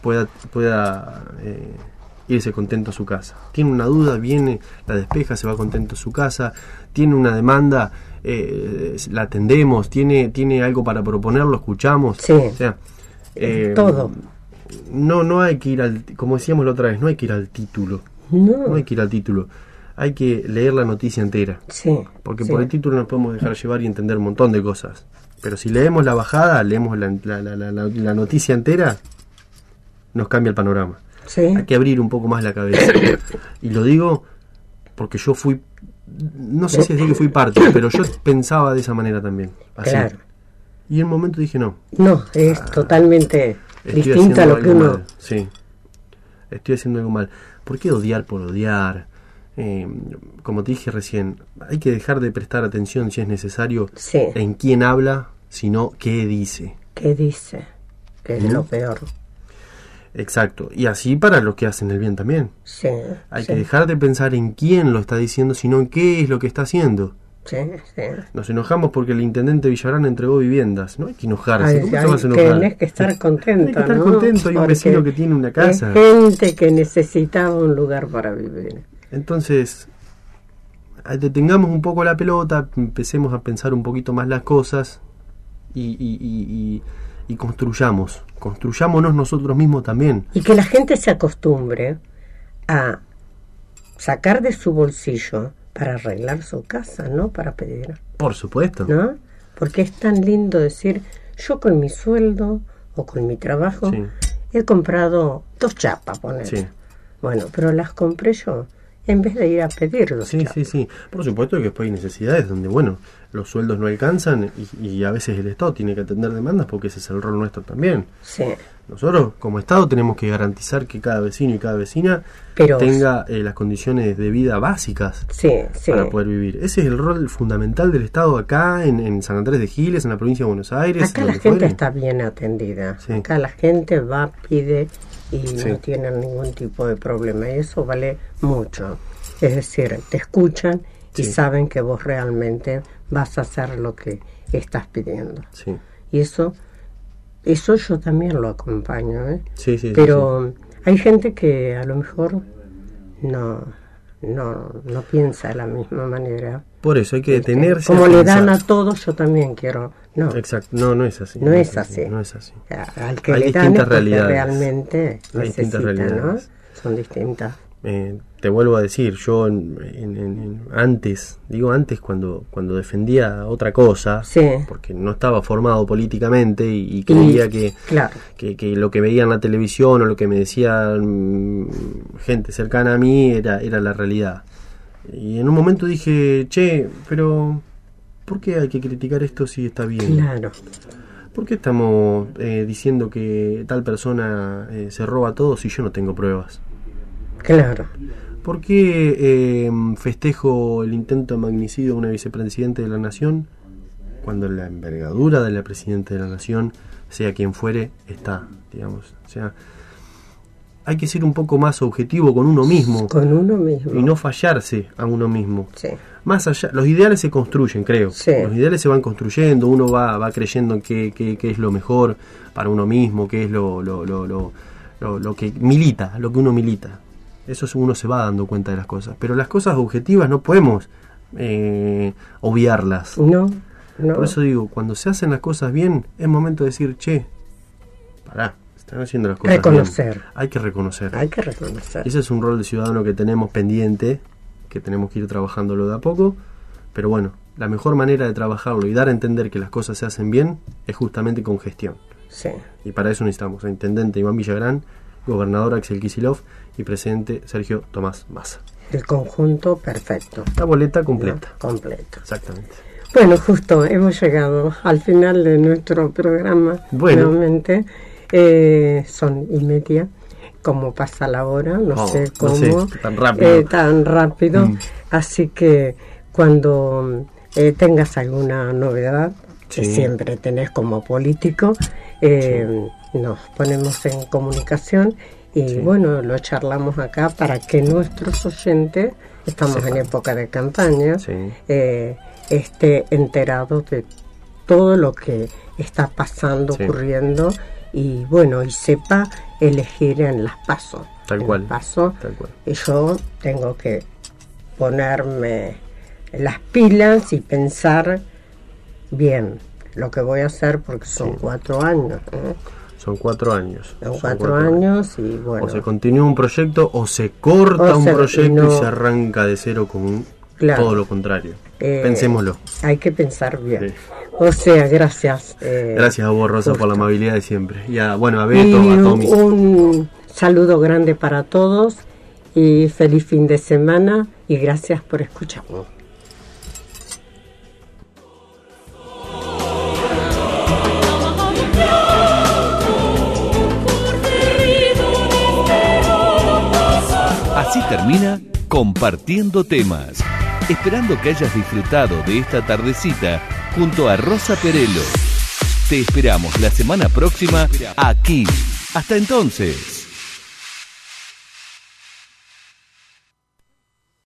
pueda, pueda eh, irse contento a su casa. Tiene una duda, viene, la despeja, se va contento a su casa. Tiene una demanda, eh, la atendemos. Tiene, tiene algo para proponer, lo escuchamos. Sí. O sea, eh, todo. No, no hay que ir al, como decíamos la otra vez, no hay que ir al título. No No, hay que ir al título. Hay que leer la noticia entera. sí. Porque sí. por el título nos podemos dejar llevar y entender un montón de cosas. Pero si leemos la bajada, leemos la, la- la- la- noticia entera, nos cambia el panorama. Sí, Hay que abrir un poco más la cabeza. Y lo digo porque yo fui, no sé si decir que fui parte, pero yo pensaba de esa manera también. Así. claro. Y en un momento dije, no, No, es totalmente estoy distinta a lo que uno... mal. Sí, estoy haciendo algo mal. ¿Por qué odiar por odiar? Eh, como te dije recién, hay que dejar de prestar atención si es necesario Sí, en quién habla, sino qué dice. ¿qué dice? Que es ¿Mm? lo peor. Exacto. Y así para los que hacen el bien también. Sí, Hay sí, que dejar de pensar en quién lo está diciendo, sino en qué es lo que está haciendo. sí, sí. Nos enojamos porque el intendente Villarán entregó viviendas. No hay que enojarse. Ay, ¿Cómo te ay, vas a enojar? tenés que estar contento, que estar ¿no? contento. Hay un Porque vecino que tiene una casa. Gente que necesitaba un lugar para vivir. Entonces, detengamos un poco la pelota, empecemos a pensar un poquito más las cosas y, y- y- construyamos. Construyámonos nosotros mismos también. Y que la gente se acostumbre a sacar de su bolsillo para arreglar su casa, no para pedir, Por supuesto. ¿no? Porque es tan lindo decir, yo con mi sueldo o con mi trabajo Sí. he comprado dos chapas, poner. Sí. Bueno, pero las compré yo en vez de ir a pedir dos Sí, chapas. sí, sí. Por supuesto que después hay necesidades donde, bueno, los sueldos no alcanzan y, y a veces el Estado tiene que atender demandas porque ese es el rol nuestro también. Sí, Nosotros, como Estado, tenemos que garantizar que cada vecino y cada vecina Pero- tenga eh, las condiciones de vida básicas sí, sí. para poder vivir. Ese es el rol fundamental del Estado acá, en, en San Andrés de Giles, en la provincia de Buenos Aires. Acá la gente fuere. está bien atendida. Acá la gente va, pide y no tienen ningún tipo de problema. Y eso vale mucho. Es decir, te escuchan y saben que vos realmente vas a hacer lo que estás pidiendo. Sí, Y eso, eso yo también lo acompaño. ¿eh? sí, sí. sí, Pero hay gente que a lo mejor no, no, no piensa de la misma manera. sí. Por eso hay que detenerse. Como le dan a todos, yo también quiero. No, Exacto, no, no es así. No es así. No es así. Al que Hay le dan distintas es realidades. realmente Hay distintas necesita, ¿no? realidades. Son distintas. Eh, te vuelvo a decir, yo en- en- antes, digo antes cuando, cuando defendía otra cosa, Sí. porque no estaba formado políticamente y, y creía Y- que, Claro, que, que lo que veía en la televisión o lo que me decía mm, gente cercana a mí era, era la realidad. Y en un momento dije, che, pero ¿por qué hay que criticar esto si está bien? claro. ¿Por qué estamos eh, diciendo que tal persona eh, se roba todo si yo no tengo pruebas? Claro. ¿Por qué eh, festejo el intento de magnicidio de una vicepresidente de la nación cuando la envergadura de la presidenta de la nación, sea quien fuere, está, digamos? O sea, hay que ser un poco más objetivo con uno mismo Con uno mismo. y no fallarse a uno mismo. Sí. Más allá, los ideales se construyen, creo. Sí. Los ideales se van construyendo, uno va, va creyendo en qué, qué- qué es lo mejor para uno mismo, qué es lo, lo, lo- lo que milita, lo que uno milita. Eso es- uno se va dando cuenta de las cosas. Pero las cosas objetivas no podemos eh, obviarlas. No, no. Por eso digo, cuando se hacen las cosas bien, es momento de decir, che, pará, están haciendo las cosas Reconocer. bien. Hay que reconocer. Hay que reconocer. Ese es un rol de ciudadano que tenemos pendiente, que tenemos que ir trabajándolo de a poco, pero bueno, la mejor manera de trabajarlo y dar a entender que las cosas se hacen bien es justamente con gestión. Sí. Y para eso necesitamos a Intendente Iván Villagrán, Gobernador Axel Kisilov y Presidente Sergio Tomás Massa. El conjunto perfecto. La boleta ¿no? completa. Completo. Exactamente. Bueno, justo hemos llegado al final de nuestro programa. Bueno. Nuevamente. Eh, son y media. Como pasa la hora, no Oh, sé no cómo. sé, tan rápido. eh, tan rápido. Mm. Así que cuando eh, tengas alguna novedad, que Sí. siempre tenés como político, nos ponemos en comunicación y Sí. bueno, lo charlamos acá para que nuestros oyentes, estamos en época de campaña, Sí. eh, esté enterado de todo lo que está pasando, Sí. ocurriendo y bueno, y sepa elegir en las pasos. Tal En cual. Tal cual. y yo tengo que ponerme las pilas y pensar bien lo que voy a hacer porque son cuatro años. ¿eh? Son cuatro años. Son cuatro, años y bueno. O se continúa un proyecto o se corta O un se- proyecto no. y se arranca de cero con un- Claro. todo lo contrario. Eh, Pensémoslo. Hay que pensar bien. Sí. O sea, gracias. eh, Gracias a vos, Rosa, por la amabilidad de siempre. Y a, bueno, a Y Beto, a Tommy. un saludo grande para todos y feliz fin de semana y gracias por escucharnos. Termina compartiendo temas. Esperando que hayas disfrutado de esta tardecita junto a Rosa Perelo. Te esperamos la semana próxima aquí. Hasta entonces.